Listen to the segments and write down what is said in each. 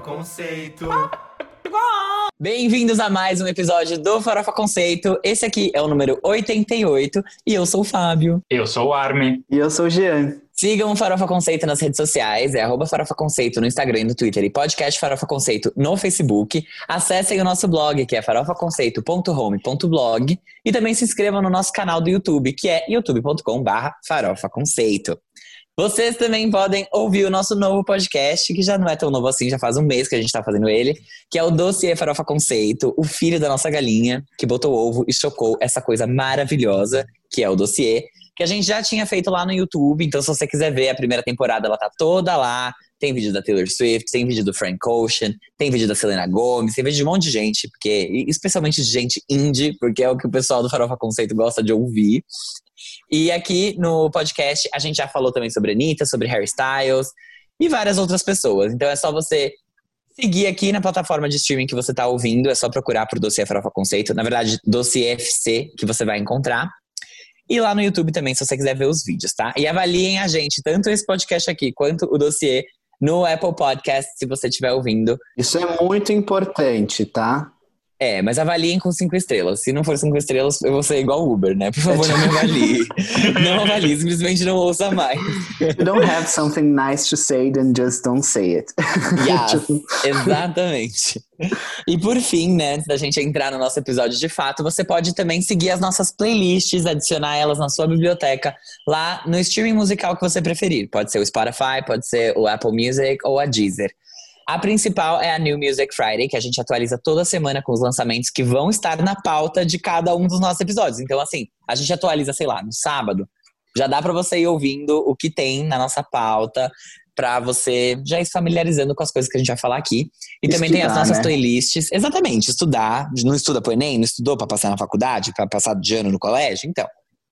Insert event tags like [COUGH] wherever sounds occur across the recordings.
Conceito. [LAUGHS] Bem-vindos a mais um episódio do Farofa Conceito. Esse aqui é o número 88 e eu sou o Fábio. Eu sou o Armin. E eu sou o Jean. Sigam o Farofa Conceito nas redes sociais, é arroba Farofa Conceito no Instagram e no Twitter e podcast Farofa Conceito no Facebook. Acessem o nosso blog, que é farofaconceito.home.blog e também se inscrevam no nosso canal do YouTube, que é youtube.com barra Farofa Conceito. Vocês também podem ouvir o nosso novo podcast, que já não é tão novo assim, já faz um mês que a gente tá fazendo ele, que é o Dossiê Farofa Conceito, o filho da nossa galinha, que botou ovo e chocou essa coisa maravilhosa, que é o dossiê, que a gente já tinha feito lá no YouTube. Então, se você quiser ver a primeira temporada, ela tá toda lá. Tem vídeo da Taylor Swift, tem vídeo do Frank Ocean, tem vídeo da Selena Gomez, tem vídeo de um monte de gente, porque especialmente de gente indie, porque é o que o pessoal do Farofa Conceito gosta de ouvir. E aqui no podcast a gente já falou também sobre Anitta, sobre Harry Styles e várias outras pessoas. Então é só você seguir aqui na plataforma de streaming que você está ouvindo, é só procurar por Dossiê Farofa Conceito. Na verdade, Dossiê FC que você vai encontrar. E lá no YouTube também, se você quiser ver os vídeos, tá? E avaliem a gente, tanto esse podcast aqui quanto o dossiê no Apple Podcast, se você estiver ouvindo. Isso é muito importante, tá? É, mas avaliem com cinco estrelas. Se não for cinco estrelas, eu vou ser igual Uber, né? Por favor, não me avalie. [LAUGHS] não avalie, simplesmente não ouça mais. You don't have something nice to say, then just don't say it. [LAUGHS] Yes, tipo... exatamente. E por fim, né, antes da gente entrar no nosso episódio de fato, você pode também seguir as nossas playlists, adicionar elas na sua biblioteca, lá no streaming musical que você preferir. Pode ser o Spotify, pode ser o Apple Music ou a Deezer. A principal é a New Music Friday, que a gente atualiza toda semana com os lançamentos que vão estar na pauta de cada um dos nossos episódios. Então, assim, a gente atualiza, sei lá, no sábado. Já dá para você ir ouvindo o que tem na nossa pauta, para você já ir se familiarizando com as coisas que a gente vai falar aqui. E estudar, também tem as nossas né? playlists. Exatamente, estudar. Não estuda pro Enem, não estudou para passar na faculdade, para passar de ano no colégio? Então,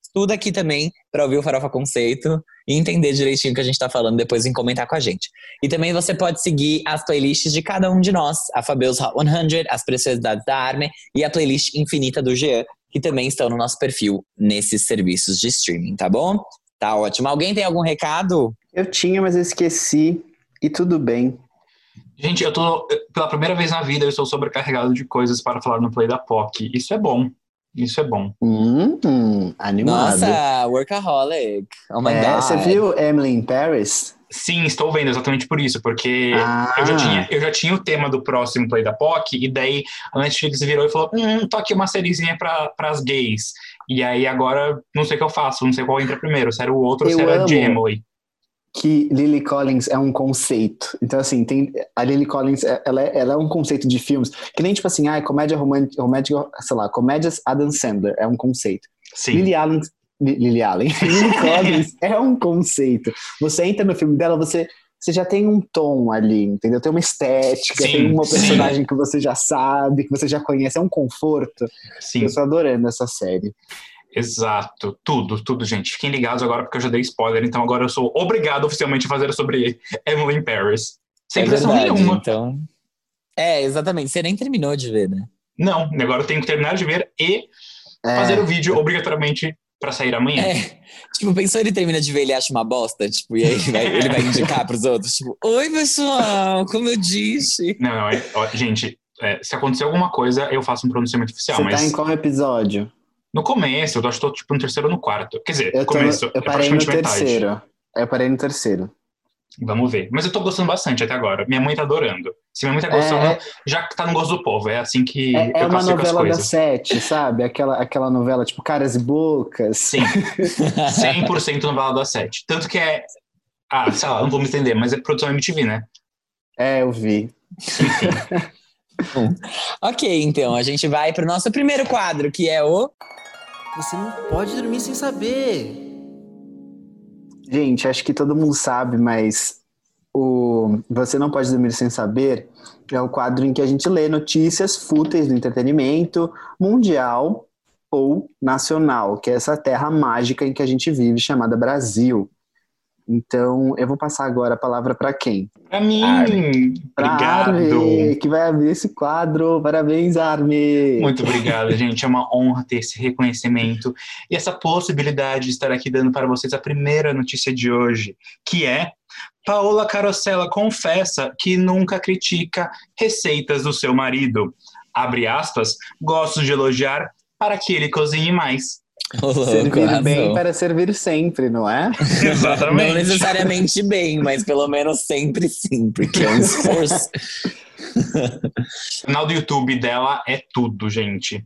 estuda aqui também para ouvir o Farofa Conceito e entender direitinho o que a gente está falando depois em comentar com a gente. E também você pode seguir as playlists de cada um de nós, a Fabeus Hot 100, as Preciosidades da Arme e a playlist infinita do Jean, que também estão no nosso perfil nesses serviços de streaming, tá bom? Tá ótimo. Alguém tem algum recado? Eu tinha, mas eu esqueci. E tudo bem. Gente, eu tô. Pela primeira vez na vida, eu estou sobrecarregado de coisas para falar no Play da POC. Isso é bom. Isso é bom. Hum, hum animado. Nossa, workaholic. Oh my é, God. Você viu Emily in Paris? Sim, estou vendo exatamente por isso, porque ah. eu, já tinha, eu já tinha o tema do próximo Play da POC, e daí a Netflix virou e falou: Hum, tô aqui uma sériezinha para as gays. E aí agora não sei o que eu faço, não sei qual entra primeiro, se era o outro ou se era a Emily que Lily Collins é um conceito. Então, assim, tem, a Lily Collins, é, ela é, ela é um conceito de filmes, que nem tipo assim, ah, comédia romântica, sei lá, comédias Adam Sandler é um conceito. Sim. Lily Allen, Lily Allen, [LAUGHS] Lily Collins é um conceito. Você entra no filme dela, você você já tem um tom ali, entendeu? Tem uma estética, sim, tem uma personagem sim. que você já sabe, que você já conhece, é um conforto. Sim. Eu tô adorando essa série. Exato, tudo, tudo, gente. Fiquem ligados agora porque eu já dei spoiler, então agora eu sou obrigado oficialmente a fazer sobre Emily in Paris. Sem é pressão verdade, nenhuma. Então... É, exatamente. Você nem terminou de ver, né? Não, agora eu tenho que terminar de ver e é. fazer o vídeo obrigatoriamente para sair amanhã. É. Tipo, pensou ele termina de ver ele acha uma bosta, tipo, e aí ele vai, ele vai indicar pros outros, tipo, oi pessoal, como eu disse. Não, é, ó, gente, é, se acontecer alguma coisa, eu faço um pronunciamento oficial. Você mas... tá em qual episódio? No começo, eu acho que tô tipo no terceiro ou no quarto. Quer dizer, eu tô, começo. Eu é parei é no terceiro. Metade. Eu parei no terceiro. Vamos ver. Mas eu tô gostando bastante até agora. Minha mãe tá adorando. Se minha mãe tá gostando, é, já tá no gosto do povo. É assim que. É, é uma novela da sete, sabe? Aquela, aquela novela tipo Caras e Bocas. Sim. 100% novela da sete. Tanto que é. Ah, sei lá, não vou me entender, mas é produção MTV, né? É, eu vi. [LAUGHS] ok, então a gente vai pro nosso primeiro quadro, que é o. Você não pode dormir sem saber. Gente, acho que todo mundo sabe, mas o Você Não Pode Dormir Sem Saber é o quadro em que a gente lê notícias fúteis do entretenimento mundial ou nacional, que é essa terra mágica em que a gente vive, chamada Brasil. Então, eu vou passar agora a palavra para quem? Para mim. Arme. Obrigado. Arme, que vai abrir esse quadro. Parabéns, Arme. Muito obrigado, gente. É uma honra ter esse reconhecimento e essa possibilidade de estar aqui dando para vocês a primeira notícia de hoje, que é Paola Carosella confessa que nunca critica receitas do seu marido. Abre aspas, gosto de elogiar para que ele cozinhe mais. Louco, servir bem para servir sempre, não é? [LAUGHS] Exatamente. Não necessariamente bem, mas pelo menos sempre sim, porque é um esforço. o canal do YouTube dela é tudo, gente.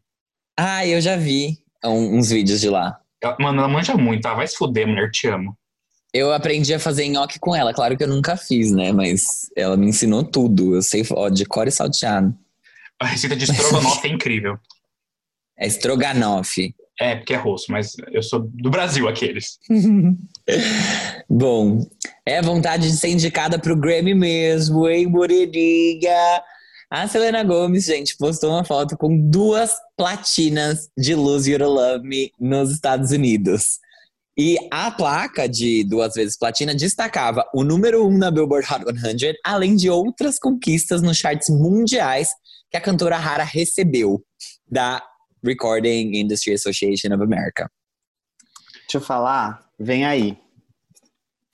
Ah, eu já vi uns vídeos de lá. Mano, ela manja muito, tá? Vai se fuder, mulher, te amo. Eu aprendi a fazer nhoque com ela. Claro que eu nunca fiz, né? Mas ela me ensinou tudo. Eu sei ó, de cor e salteado. A receita de estrogonofe é incrível. É estrogonofe. É, porque é rosto, mas eu sou do Brasil, aqueles. [LAUGHS] Bom, é vontade de ser indicada pro Grammy mesmo, hein, Moreninha? A Selena Gomes, gente, postou uma foto com duas platinas de Lose You to Love Me nos Estados Unidos. E a placa de duas vezes platina destacava o número um na Billboard Hot 100, além de outras conquistas nos charts mundiais que a cantora Rara recebeu da Recording Industry Association of America. Deixa eu falar, vem aí.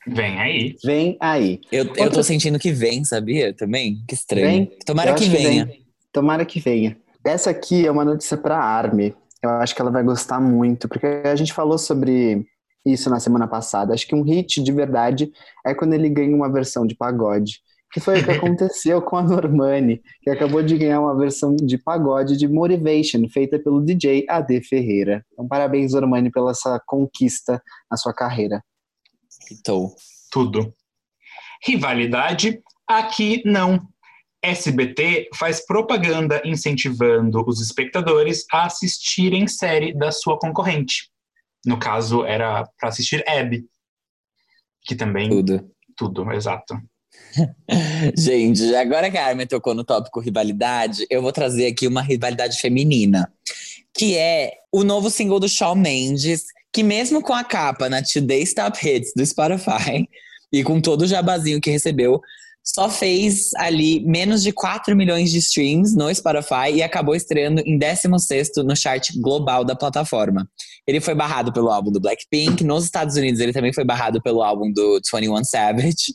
Vem aí. Vem aí. Eu, Outra... eu tô sentindo que vem, sabia? Também? Que estranho. Vem. Tomara que venha. Que vem. Tomara que venha. Essa aqui é uma notícia pra Army. Eu acho que ela vai gostar muito, porque a gente falou sobre isso na semana passada. Acho que um hit de verdade é quando ele ganha uma versão de pagode que foi o que aconteceu com a Normani, que acabou de ganhar uma versão de pagode de Motivation, feita pelo DJ AD Ferreira. Então, parabéns, Normani, pela essa conquista na sua carreira. Então, tudo. Rivalidade? Aqui não. SBT faz propaganda incentivando os espectadores a assistirem série da sua concorrente. No caso, era para assistir Abby, que também. Tudo. Tudo, exato. [LAUGHS] Gente, agora que a Armin tocou no tópico rivalidade, eu vou trazer aqui uma rivalidade feminina, que é o novo single do Shawn Mendes, que mesmo com a capa na Today's Top Hits do Spotify [LAUGHS] e com todo o jabazinho que recebeu, só fez ali menos de 4 milhões de streams no Spotify e acabou estreando em 16º no chart global da plataforma. Ele foi barrado pelo álbum do Blackpink, nos Estados Unidos ele também foi barrado pelo álbum do 21 Savage,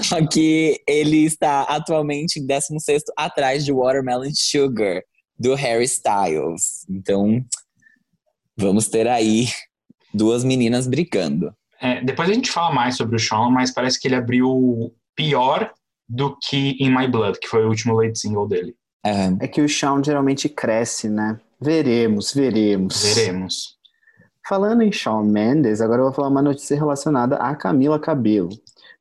só que ele está atualmente em 16º atrás de Watermelon Sugar, do Harry Styles. Então, vamos ter aí duas meninas brincando. É, depois a gente fala mais sobre o Sean, mas parece que ele abriu pior do que In My Blood, que foi o último lead single dele. É, é que o Shawn geralmente cresce, né? Veremos, veremos. Veremos. Falando em Shawn Mendes, agora eu vou falar uma notícia relacionada a Camila Cabello.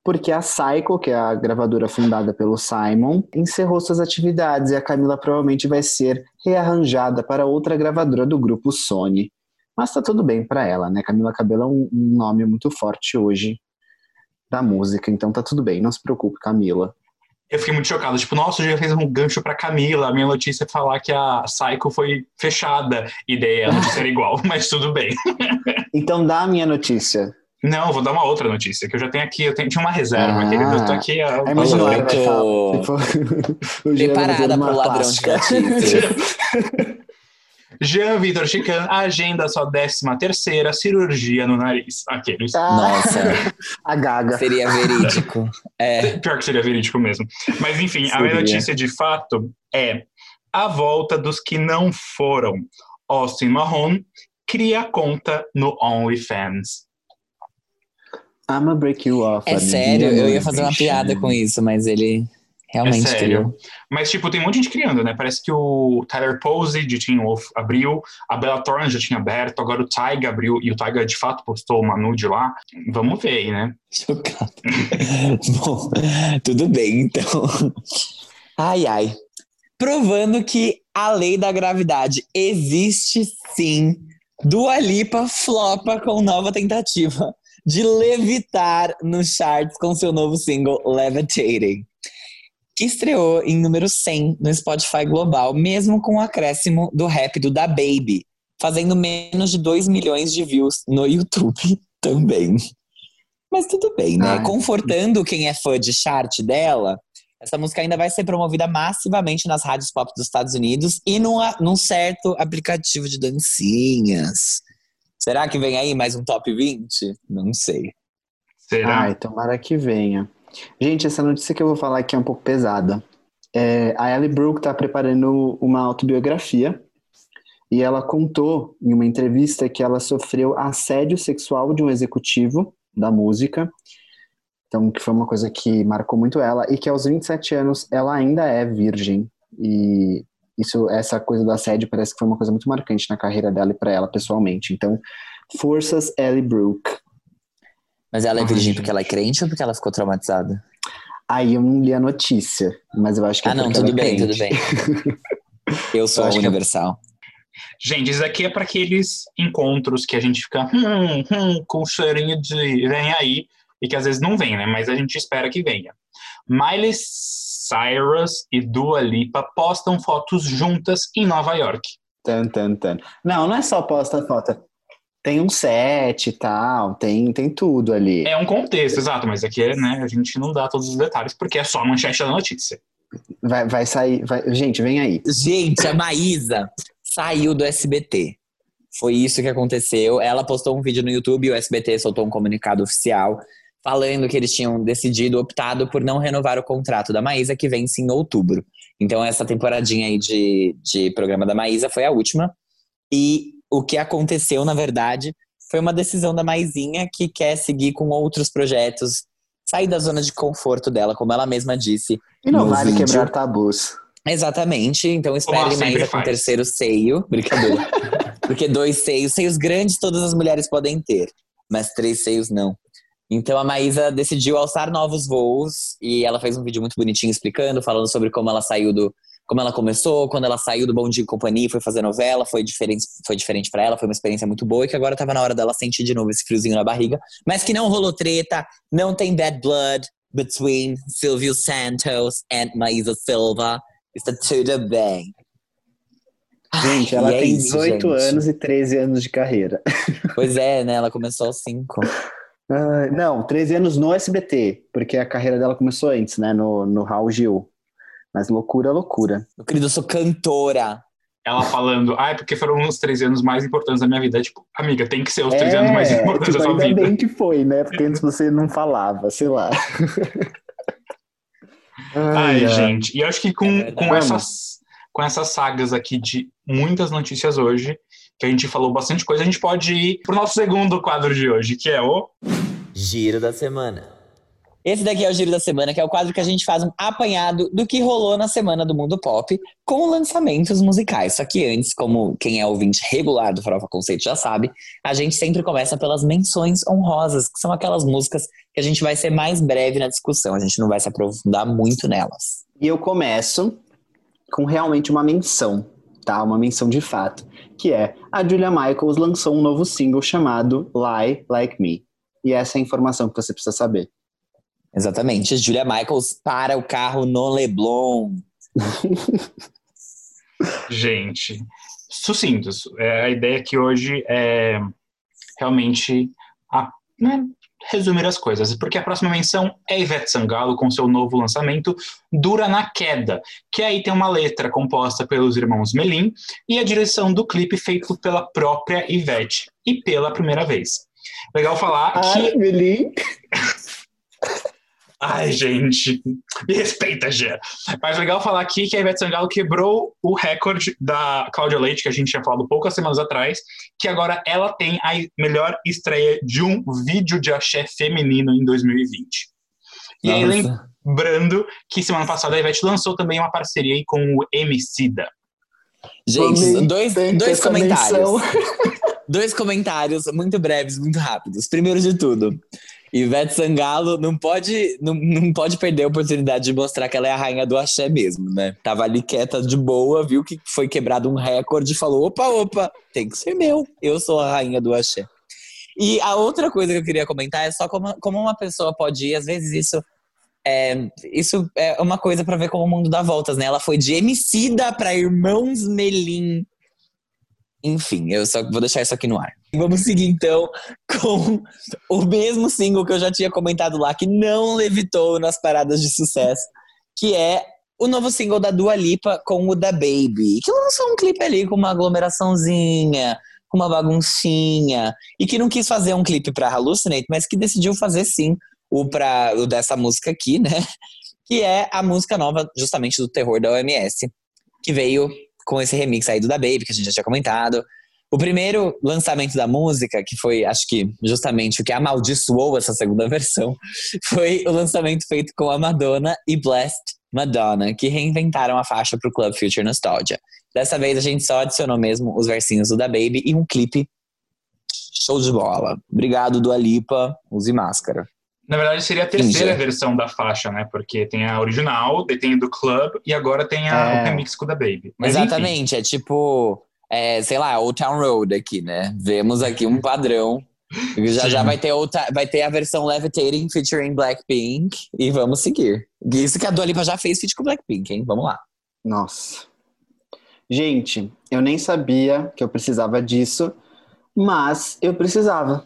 Porque a Psycho, que é a gravadora fundada pelo Simon, encerrou suas atividades e a Camila provavelmente vai ser rearranjada para outra gravadora do grupo Sony. Mas tá tudo bem para ela, né? Camila Cabello é um, um nome muito forte hoje da música, então tá tudo bem, não se preocupe, Camila. Eu fiquei muito chocado, tipo, nossa, já fez um gancho pra Camila, a minha notícia é falar que a Psycho foi fechada, e daí a notícia era igual, [LAUGHS] mas tudo bem. então dá a minha notícia. Não, vou dar uma outra notícia, que eu já tenho aqui, eu tenho, tinha uma reserva, ah, querido, eu tô aqui... A, é mais vai falar, tipo, [LAUGHS] Preparada pro ladrão de notícias. [LAUGHS] Jean Vitor Chican agenda sua 13 terceira cirurgia no nariz. Aqueles. Ah, Nossa. [LAUGHS] a gaga. Seria verídico. É. Pior que seria verídico mesmo. Mas enfim, seria. a minha notícia de fato é a volta dos que não foram. Austin Mahon cria conta no OnlyFans. I'ma break you off. É sério, eu ia fazer uma piada com isso, mas ele Realmente. É sério. Mas, tipo, tem um monte de gente criando, né? Parece que o Tyler Posey de Teen Wolf abriu, a Bella Thorne já tinha aberto, agora o Tyga abriu, e o Tyga de fato postou uma nude lá. Vamos ver aí, né? Chocado. [LAUGHS] Bom, tudo bem, então. Ai, ai. Provando que a lei da gravidade existe sim. Dua Lipa flopa com nova tentativa de levitar nos charts com seu novo single Levitating que estreou em número 100 no Spotify Global, mesmo com o acréscimo do rap do Da Baby, fazendo menos de 2 milhões de views no YouTube [LAUGHS] também. Mas tudo bem, né? Ai. Confortando quem é fã de chart dela, essa música ainda vai ser promovida massivamente nas rádios pop dos Estados Unidos e num, num certo aplicativo de dancinhas. Será que vem aí mais um top 20? Não sei. Será? Ai, tomara que venha. Gente, essa notícia que eu vou falar aqui é um pouco pesada. É, a Ellie Brooke está preparando uma autobiografia e ela contou em uma entrevista que ela sofreu assédio sexual de um executivo da música. Então, que foi uma coisa que marcou muito ela e que aos 27 anos ela ainda é virgem. E isso, essa coisa do assédio parece que foi uma coisa muito marcante na carreira dela e para ela pessoalmente. Então, forças Ellie Brooke. Mas ela é virgem porque ela é crente ou porque ela ficou traumatizada? Aí eu não li a notícia, mas eu acho que é Ah, não, tudo é bem, tudo bem. [LAUGHS] eu sou eu universal. É... Gente, isso aqui é para aqueles encontros que a gente fica hum, hum, com cheirinho de vem aí e que às vezes não vem, né? Mas a gente espera que venha. Miley Cyrus e Dua Lipa postam fotos juntas em Nova York. Tan, tan, tan. Não, não é só posta foto. Tem um set e tal, tem, tem tudo ali. É um contexto, exato, mas aqui né, a gente não dá todos os detalhes porque é só a manchete da notícia. Vai, vai sair. Vai... Gente, vem aí. Gente, a Maísa saiu do SBT. Foi isso que aconteceu. Ela postou um vídeo no YouTube e o SBT soltou um comunicado oficial falando que eles tinham decidido, optado por não renovar o contrato da Maísa, que vence em outubro. Então, essa temporadinha aí de, de programa da Maísa foi a última. E o que aconteceu, na verdade, foi uma decisão da Maisinha que quer seguir com outros projetos, sair da zona de conforto dela, como ela mesma disse. E não vale vídeo. quebrar tabus. Exatamente, então espere Maísa com terceiro seio. [LAUGHS] Brincadeira. Porque dois seios, seios grandes todas as mulheres podem ter, mas três seios não. Então a Maísa decidiu alçar novos voos e ela fez um vídeo muito bonitinho explicando, falando sobre como ela saiu do. Como ela começou, quando ela saiu do Bom Dia e Companhia foi fazer novela, foi diferente, foi diferente para ela, foi uma experiência muito boa e que agora tava na hora dela sentir de novo esse friozinho na barriga. Mas que não rolou treta, não tem bad blood between Silvio Santos and Maísa Silva. Está tudo bem. Gente, ela é tem isso, 18 gente. anos e 13 anos de carreira. Pois é, né? Ela começou aos 5. [LAUGHS] Uh, não, 13 anos no SBT, porque a carreira dela começou antes, né? No, no Raul Gil. Mas loucura, loucura. Meu querido, eu sou cantora. Ela falando, ah, é porque foram os 13 anos mais importantes da minha vida. Tipo, amiga, tem que ser os 13 é, anos mais importantes tipo, da sua ainda vida. Ainda bem que foi, né? Porque antes você não falava, sei lá. [LAUGHS] Ai, Ai gente. E eu acho que com, é com, essas, com essas sagas aqui de muitas notícias hoje, que a gente falou bastante coisa, a gente pode ir pro nosso segundo quadro de hoje, que é o Giro da Semana. Esse daqui é o Giro da Semana, que é o quadro que a gente faz um apanhado do que rolou na semana do mundo pop com lançamentos musicais. Só que antes, como quem é ouvinte regular do Farofa Conceito já sabe, a gente sempre começa pelas menções honrosas, que são aquelas músicas que a gente vai ser mais breve na discussão, a gente não vai se aprofundar muito nelas. E eu começo com realmente uma menção, tá? Uma menção de fato que é a Julia Michaels lançou um novo single chamado Lie Like Me. E essa é a informação que você precisa saber. Exatamente. Julia Michaels para o carro no Leblon. [LAUGHS] Gente, sucintos. É, a ideia aqui hoje é realmente a, né, resumir as coisas, porque a próxima menção é Ivete Sangalo com seu novo lançamento Dura na Queda, que aí tem uma letra composta pelos irmãos Melim e a direção do clipe feito pela própria Ivete e pela primeira vez. Legal falar ah, que Melim [LAUGHS] Ai, gente, me respeita, Gê. Mas legal falar aqui que a Ivete Sangalo quebrou o recorde da Cláudia Leite, que a gente tinha falado poucas semanas atrás, que agora ela tem a melhor estreia de um vídeo de axé feminino em 2020. E Nossa. aí, lembrando que semana passada a Ivete lançou também uma parceria aí com o Emicida. Gente, dois, dois comentários. [LAUGHS] dois comentários muito breves, muito rápidos. Primeiro de tudo, Ivete Sangalo não pode, não, não pode perder a oportunidade de mostrar que ela é a rainha do axé mesmo, né? Tava ali quieta de boa, viu que foi quebrado um recorde e falou: opa, opa, tem que ser meu, eu sou a rainha do axé. E a outra coisa que eu queria comentar é só como, como uma pessoa pode ir, às vezes isso é, isso é uma coisa para ver como o mundo dá voltas, né? Ela foi de Emicida para Irmãos Melim. Enfim, eu só vou deixar isso aqui no ar. Vamos seguir então com o mesmo single que eu já tinha comentado lá, que não levitou nas paradas de sucesso, que é o novo single da Dua Lipa com o da Baby, que lançou um clipe ali com uma aglomeraçãozinha, com uma baguncinha, e que não quis fazer um clipe para Hallucinate, mas que decidiu fazer sim o, pra, o dessa música aqui, né? Que é a música nova, justamente do terror da OMS, que veio com esse remix aí do da Baby, que a gente já tinha comentado. O primeiro lançamento da música, que foi, acho que justamente o que amaldiçoou essa segunda [LAUGHS] versão, foi o lançamento feito com a Madonna e Blessed Madonna, que reinventaram a faixa para o Club Future Nostalgia. Dessa vez a gente só adicionou mesmo os versinhos do da Baby e um clipe show de bola. Obrigado, Dua Lipa, use máscara. Na verdade, seria a terceira versão da faixa, né? Porque tem a original, tem do Club e agora tem a, é. o remix com o da Baby. Mas, Exatamente, enfim. é tipo é, sei lá, Old Town Road aqui, né? Vemos aqui um padrão. Já Sim. já vai ter, outra, vai ter a versão Levitating featuring Blackpink e vamos seguir. Isso que a Dua Lipa já fez feat com Blackpink, hein? Vamos lá. Nossa. Gente, eu nem sabia que eu precisava disso, mas eu precisava.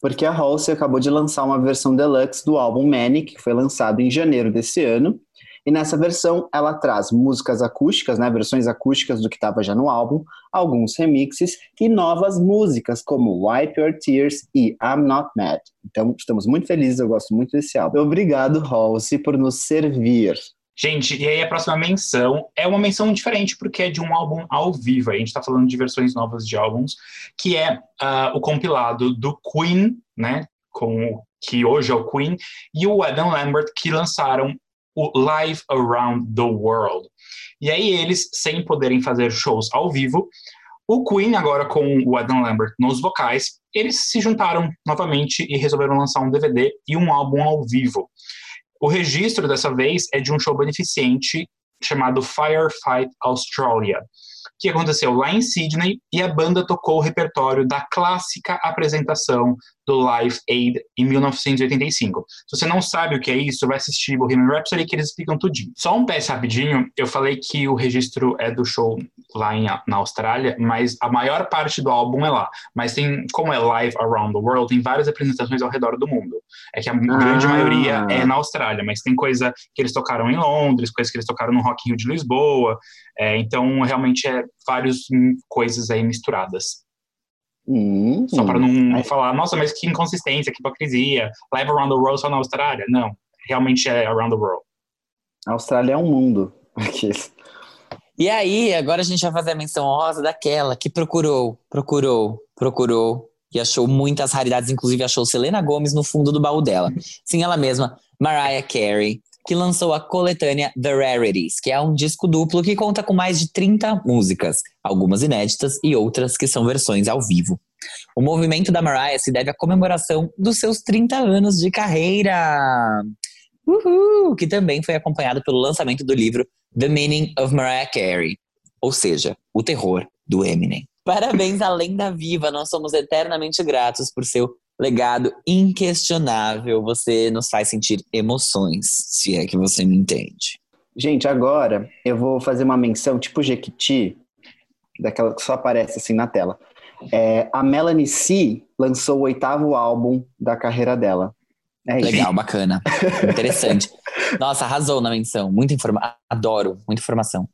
Porque a Halsey acabou de lançar uma versão deluxe do álbum Manic, que foi lançado em janeiro desse ano. E nessa versão ela traz músicas acústicas, né, versões acústicas do que estava já no álbum, alguns remixes e novas músicas como Wipe Your Tears e I'm Not Mad. Então estamos muito felizes, eu gosto muito desse álbum. Obrigado, Halsey, por nos servir. Gente, e aí a próxima menção é uma menção diferente, porque é de um álbum ao vivo. A gente está falando de versões novas de álbuns, que é uh, o compilado do Queen, né? Com, que hoje é o Queen, e o Adam Lambert, que lançaram o Live Around the World. E aí eles, sem poderem fazer shows ao vivo, o Queen, agora com o Adam Lambert nos vocais, eles se juntaram novamente e resolveram lançar um DVD e um álbum ao vivo. O registro dessa vez é de um show beneficente chamado Firefight Australia, que aconteceu lá em Sydney e a banda tocou o repertório da clássica apresentação do Live Aid em 1985. Se você não sabe o que é isso, vai assistir Bohemian Rhapsody que eles explicam tudinho. Só um PS rapidinho, eu falei que o registro é do show lá em, na Austrália, mas a maior parte do álbum é lá. Mas tem, como é Live Around the World, tem várias apresentações ao redor do mundo. É que a ah. grande maioria é na Austrália, mas tem coisa que eles tocaram em Londres, coisa que eles tocaram no Rock in Rio de Lisboa, é, então realmente é várias coisas aí misturadas. Hum, só para não falar, nossa, mas que inconsistência, que hipocrisia. Live around the world só na Austrália. Não, realmente é around the world. A Austrália é um mundo. [LAUGHS] E aí, agora a gente vai fazer a menção rosa daquela que procurou, procurou, procurou e achou muitas raridades, inclusive achou Selena Gomes no fundo do baú dela. Sim, ela mesma, Mariah Carey, que lançou a coletânea The Rarities, que é um disco duplo que conta com mais de 30 músicas, algumas inéditas e outras que são versões ao vivo. O movimento da Mariah se deve à comemoração dos seus 30 anos de carreira. Uhul! Que também foi acompanhado pelo lançamento do livro The Meaning of Mariah Carey, ou seja, o terror do Eminem. Parabéns à lenda viva, nós somos eternamente gratos por seu legado inquestionável. Você nos faz sentir emoções, se é que você me entende. Gente, agora eu vou fazer uma menção tipo Jequiti, daquela que só aparece assim na tela. É, a Melanie C lançou o oitavo álbum da carreira dela. É Legal, bacana. [LAUGHS] Interessante. Nossa, arrasou na menção. Muita informação. Adoro, muita informação.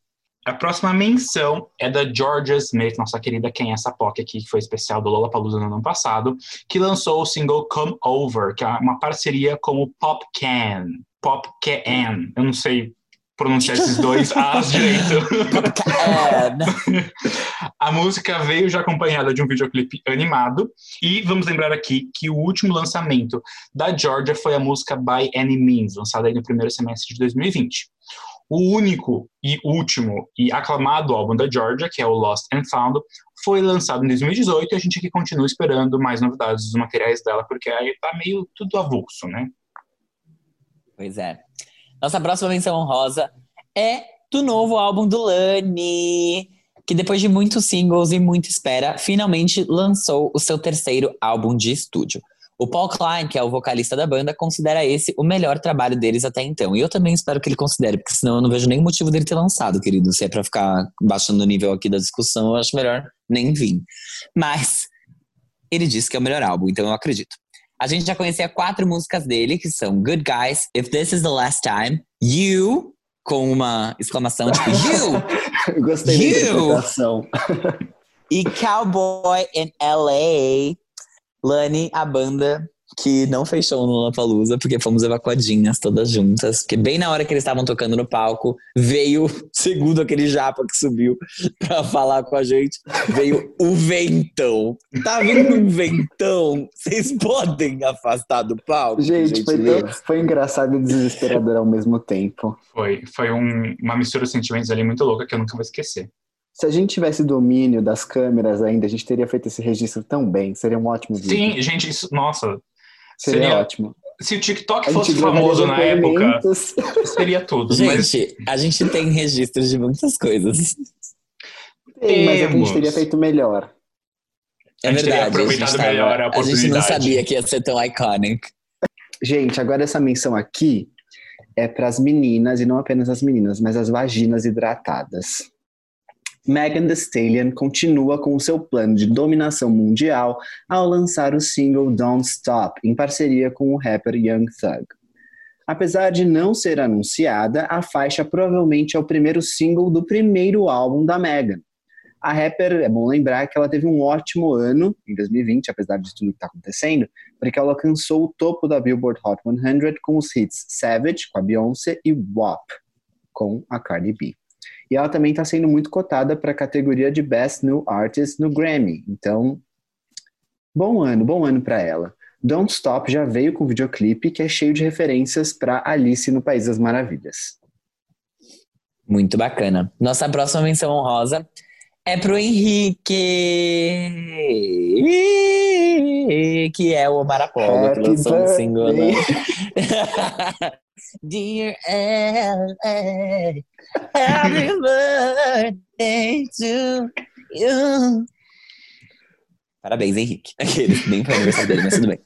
A próxima menção é da Georgia Smith, nossa querida Quem é essa POC aqui, que foi especial do Lollapalooza no ano passado, que lançou o single Come Over, que é uma parceria com o Pop Can. Pop Can. Eu não sei pronunciar esses dois [LAUGHS] As direito. a música veio já acompanhada de um videoclipe animado. E vamos lembrar aqui que o último lançamento da Georgia foi a música By Any Means, lançada aí no primeiro semestre de 2020. O único e último e aclamado álbum da Georgia, que é o Lost and Found, foi lançado em 2018 e a gente aqui continua esperando mais novidades dos materiais dela, porque aí tá meio tudo avulso, né? Pois é. Nossa próxima menção honrosa é do novo álbum do Lani, que depois de muitos singles e muita espera, finalmente lançou o seu terceiro álbum de estúdio. O Paul Klein, que é o vocalista da banda, considera esse o melhor trabalho deles até então. E eu também espero que ele considere, porque senão eu não vejo nenhum motivo dele ter lançado, querido. Se é pra ficar baixando o nível aqui da discussão, eu acho melhor nem vir. Mas ele disse que é o melhor álbum, então eu acredito. A gente já conhecia quatro músicas dele, que são Good Guys, If This Is The Last Time, You, com uma exclamação tipo [LAUGHS] You! Gostei you! da interpretação. e Cowboy in LA, Lani, a banda que não fechou no Lollapalooza, porque fomos evacuadinhas todas juntas. Porque bem na hora que eles estavam tocando no palco, veio, [LAUGHS] segundo aquele japa que subiu pra falar com a gente, veio o ventão. Tá vindo um ventão? Vocês podem afastar do palco? Gente, foi, tão, foi engraçado e desesperador ao mesmo tempo. Foi, foi um, uma mistura de sentimentos ali muito louca que eu nunca vou esquecer. Se a gente tivesse domínio das câmeras ainda, a gente teria feito esse registro tão bem. Seria um ótimo vídeo. Sim, gente, isso, nossa, Seria, seria ótimo. Se o TikTok fosse famoso na época, [LAUGHS] seria tudo. Gente, mas... a gente tem registros de muitas coisas. Tem, mas a gente teria feito melhor. É a verdade. A gente, tava, melhor a, a gente não sabia que ia ser tão iconic. Gente, agora essa menção aqui é para as meninas, e não apenas as meninas, mas as vaginas hidratadas. Megan Thee Stallion continua com o seu plano de dominação mundial ao lançar o single Don't Stop, em parceria com o rapper Young Thug. Apesar de não ser anunciada, a faixa provavelmente é o primeiro single do primeiro álbum da Megan. A rapper, é bom lembrar que ela teve um ótimo ano em 2020, apesar de tudo que está acontecendo, porque ela alcançou o topo da Billboard Hot 100 com os hits Savage, com a Beyoncé, e WAP, com a Cardi B. E ela também está sendo muito cotada para a categoria de Best New Artist no Grammy. Então, bom ano, bom ano para ela. Don't Stop já veio com videoclipe que é cheio de referências para Alice no País das Maravilhas. Muito bacana. Nossa próxima menção honrosa é pro Henrique, que é o Marapolo, que lançou um single. [LAUGHS] Dear LA, happy [LAUGHS] birthday to you. Parabéns, Henrique. [LAUGHS] Aquele, nem foi aniversário dele, mas tudo bem.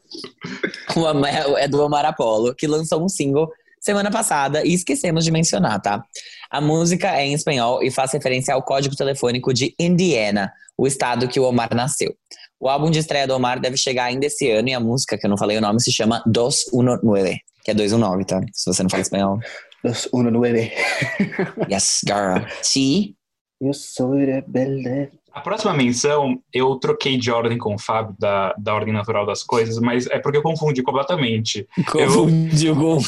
O, é do Omar Apollo, que lançou um single semana passada e esquecemos de mencionar, tá? A música é em espanhol e faz referência ao código telefônico de Indiana, o estado que o Omar nasceu. O álbum de estreia do Omar deve chegar ainda esse ano e a música, que eu não falei o nome, se chama 219, que é 219, tá? Se você não fala espanhol. 219. yes, girl. [LAUGHS] Sí. Eu sou rebelde. A próxima menção, eu troquei de ordem com o Fábio, da, da ordem natural das coisas, mas é porque eu confundi completamente. Confundiu com. [LAUGHS]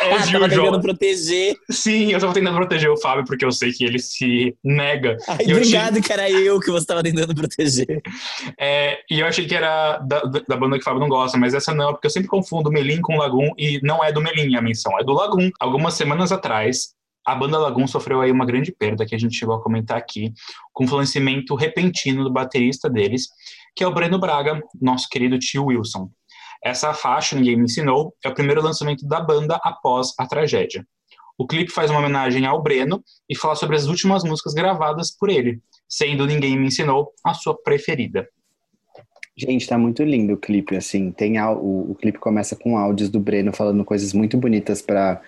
É, Gil, tava tentando proteger. Sim, eu tava tentando proteger o Fábio, porque eu sei que ele se nega. Ai, obrigado tinha... que era eu que você tava tentando proteger. [LAUGHS] É, e eu achei que era da, da banda que o Fábio não gosta, mas essa não, porque eu sempre confundo Melim com Lagoon, e não é do Melim a menção, é do Lagoon. Algumas semanas atrás, a banda Lagoon sofreu aí uma grande perda que a gente chegou a comentar aqui, com o falecimento repentino do baterista deles, que é o Breno Braga, nosso querido tio Wilson. Essa faixa, Ninguém Me Ensinou, é o primeiro lançamento da banda após a tragédia. O clipe faz uma homenagem ao Breno e fala sobre as últimas músicas gravadas por ele, sendo Ninguém Me Ensinou a sua preferida. Gente, tá muito lindo o clipe, assim. Tem o, o clipe começa com áudios do Breno falando coisas muito bonitas para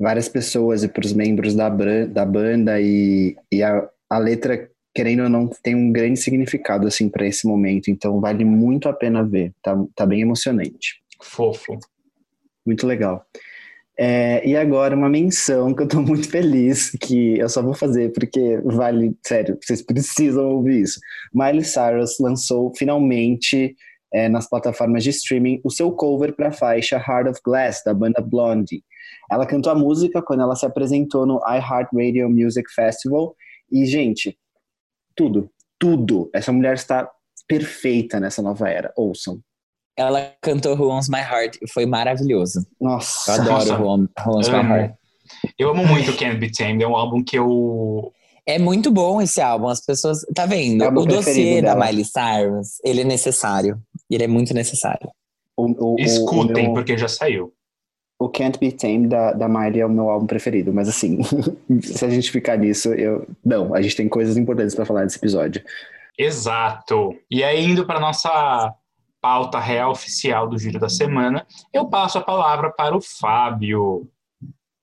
várias pessoas e para os membros da, da banda e, e a, a letra querendo ou não tem um grande significado assim para esse momento. Então vale muito a pena ver. Tá, tá bem emocionante. Fofo. Muito legal. É, e agora uma menção que eu tô muito feliz que eu só vou fazer porque vale sério vocês precisam ouvir isso. Miley Cyrus lançou finalmente é, nas plataformas de streaming o seu cover para a faixa Heart of Glass da banda Blondie ela cantou a música quando ela se apresentou no iHeartRadio Music Festival. E, gente, tudo, tudo. Essa mulher está perfeita nessa nova era. Ouçam. Ela cantou Who Owns My Heart e foi maravilhoso. Nossa. Eu adoro Who, Who Owns My Heart. Eu amo muito Can't Be Tamed. É um álbum que eu é muito bom esse álbum. As pessoas. Tá vendo? É o, o dossiê da Miley Cyrus, ele é necessário. Ele é muito necessário. O, o, Escutem, meu... porque já saiu o Can't Be Tamed da, da Miley é o meu álbum preferido, mas assim, [LAUGHS] se a gente ficar nisso, eu. Não, a gente tem coisas importantes para falar nesse episódio. Exato. E aí, indo para nossa pauta real oficial do Giro da Semana, eu passo a palavra para o Fábio.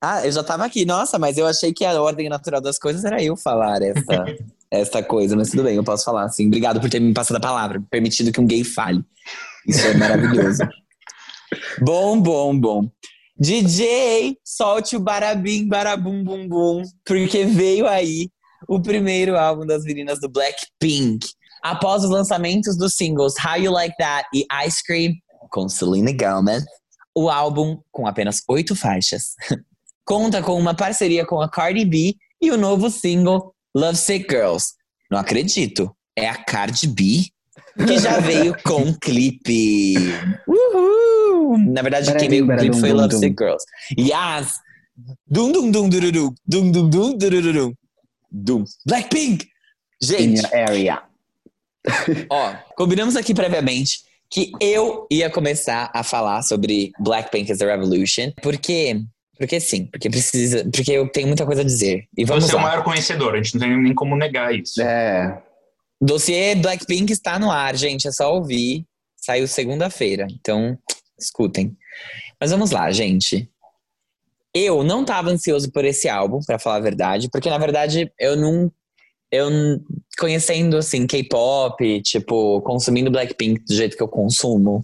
Ah, eu já estava aqui. Nossa, mas eu achei que a ordem natural das coisas era eu falar essa. [LAUGHS] essa coisa, mas tudo bem, eu posso falar assim. Obrigado por ter me passado a palavra, permitido que um gay fale. Isso é maravilhoso. [LAUGHS] bom, bom, bom. DJ, solte o barabim, barabum, bum, bum, porque veio aí o primeiro álbum das meninas do Blackpink. Após os lançamentos dos singles How You Like That e Ice Cream, com Selena Gomez, o álbum, com apenas oito faixas, [LAUGHS] conta com uma parceria com a Cardi B e o novo single Love Sick Girls. Não acredito, é a Cardi B que já veio com clipe. Uhul! Na verdade, quem veio com clipe foi Love Sick Girls. Yes! Dum dum dum dururu, dum dum dum dururu, dum. Blackpink! Gente, area. ó, combinamos aqui previamente que eu ia começar a falar sobre Blackpink as a Revolution, porque porque sim, porque precisa, porque eu tenho muita coisa a dizer. E vamos Você lá. é o maior conhecedor, a gente não tem nem como negar isso. É. Dossiê Blackpink está no ar, gente, é só ouvir. Saiu segunda-feira, então escutem. Mas vamos lá, gente. Eu não tava ansioso por esse álbum, para falar a verdade, porque na verdade eu não eu conhecendo assim K-pop, tipo, consumindo Blackpink do jeito que eu consumo,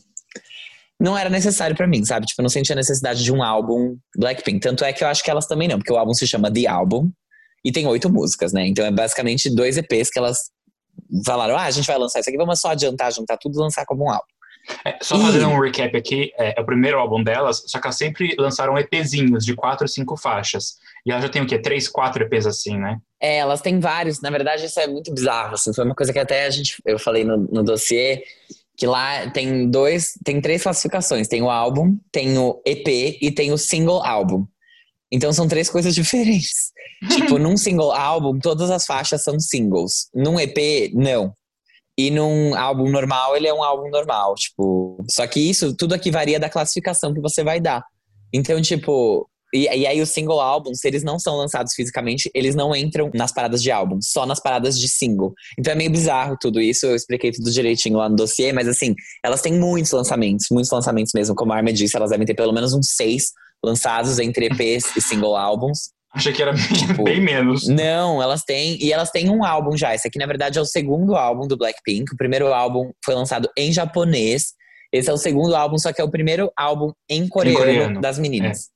não era necessário para mim, sabe? Tipo, eu não sentia necessidade de um álbum Blackpink. Tanto é que eu acho que elas também não, porque o álbum se chama The Album e tem oito músicas, né? Então é basicamente dois EPs que elas falaram: ah, a gente vai lançar isso aqui, vamos só adiantar, juntar tudo e lançar como um álbum. É, só fazendo um recap aqui, é, é, o primeiro álbum delas, só que elas sempre lançaram EPzinhos de quatro, cinco faixas. E elas já tem o quê? Três, quatro EPs assim, né? É, elas têm vários. Na verdade, isso é muito bizarro. Assim, foi uma coisa que até a gente, eu falei no, no dossiê, que lá tem dois, tem três classificações. Tem o álbum, tem o EP e tem o single álbum. Então são três coisas diferentes. [LAUGHS] tipo, num single álbum, todas as faixas são singles. Num EP, não. E num álbum normal, ele é um álbum normal, tipo. Só que isso, tudo aqui varia da classificação que você vai dar. Então, tipo. E, e aí, o single álbum, se eles não são lançados fisicamente, eles não entram nas paradas de álbum, só nas paradas de single. Então é meio bizarro tudo isso. Eu expliquei tudo direitinho lá no dossiê, mas assim, elas têm muitos lançamentos, muitos lançamentos mesmo. Como a Arma disse, elas devem ter pelo menos uns seis lançados entre EPs e single álbuns. Achei que era bem, tipo, [LAUGHS] bem, menos. Não, elas têm. E elas têm um álbum já. Esse aqui, na verdade, é o segundo álbum do Blackpink. O primeiro álbum foi lançado em japonês. Esse é o segundo álbum, só que é o primeiro álbum em coreano, em coreano. das meninas. É.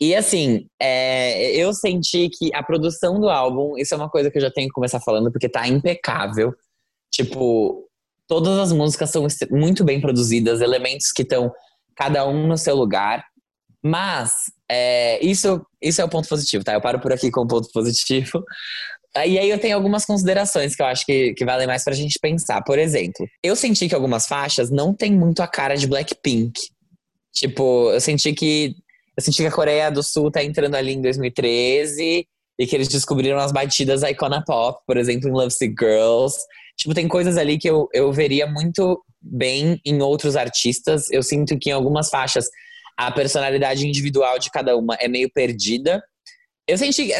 E assim, é, eu senti que a produção do álbum, isso é uma coisa que eu já tenho que começar falando, porque tá impecável. Tipo, todas as músicas são muito bem produzidas, elementos que estão cada um no seu lugar. Mas é, isso, isso é o ponto positivo, tá? Eu paro por aqui com o ponto positivo. E aí eu tenho algumas considerações que eu acho que, que valem mais pra gente pensar. Por exemplo, eu senti que algumas faixas não tem muito a cara de Blackpink. Tipo, eu senti que. Eu senti que a Coreia do Sul tá entrando ali em 2013 e que eles descobriram as batidas da Icona Pop, por exemplo, em Love Sick Girls. Tipo, tem coisas ali que eu, eu veria muito bem em outros artistas. Eu sinto que em algumas faixas a personalidade individual de cada uma é meio perdida. Eu senti.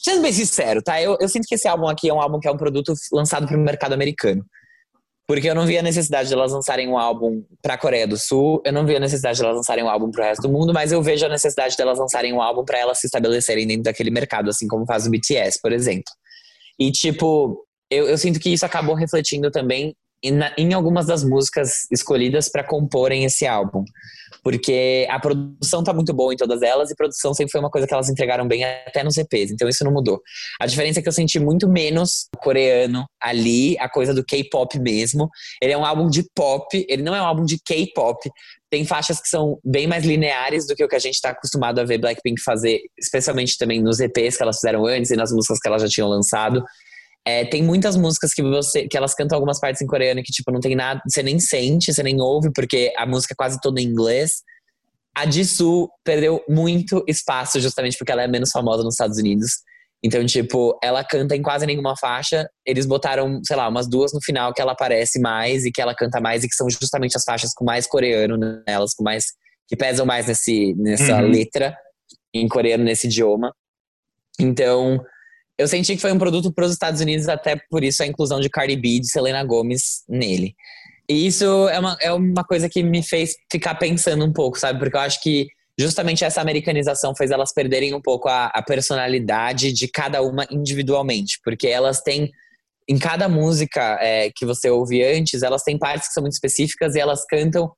Sendo bem sincero, tá? Eu, eu sinto que esse álbum aqui é um álbum que é um produto lançado para o mercado americano. Porque eu não via a necessidade de elas lançarem um álbum para a Coreia do Sul, eu não via a necessidade de elas lançarem um álbum para o resto do mundo, mas eu vejo a necessidade de elas lançarem um álbum para elas se estabelecerem dentro daquele mercado, assim como faz o BTS, por exemplo. E, tipo, eu, eu sinto que isso acabou refletindo também em, em algumas das músicas escolhidas para comporem esse álbum. Porque a produção tá muito boa em todas elas e produção sempre foi uma coisa que elas entregaram bem até nos EPs, então isso não mudou. A diferença é que eu senti muito menos coreano ali, a coisa do K-pop mesmo. Ele é um álbum de pop, ele não é um álbum de K-pop. Tem faixas que são bem mais lineares do que o que a gente está acostumado a ver Blackpink fazer, especialmente também nos EPs que elas fizeram antes e nas músicas que elas já tinham lançado. É, tem muitas músicas que você que elas cantam algumas partes em coreano que tipo não tem nada, você nem sente, você nem ouve porque a música é quase toda em inglês. A Jisoo perdeu muito espaço justamente porque ela é menos famosa nos Estados Unidos. Então, tipo, ela canta em quase nenhuma faixa. Eles botaram, sei lá, umas duas no final que ela aparece mais e que ela canta mais e que são justamente as faixas com mais coreano nelas, com mais que pesam mais nesse nessa uhum. letra em coreano nesse idioma. Então, eu senti que foi um produto para os Estados Unidos, até por isso a inclusão de Cardi B e de Selena Gomez nele. E isso é uma, é uma coisa que me fez ficar pensando um pouco, sabe? Porque eu acho que justamente essa americanização fez elas perderem um pouco a, a personalidade de cada uma individualmente, porque elas têm em cada música é, que você ouve antes, elas têm partes que são muito específicas e elas cantam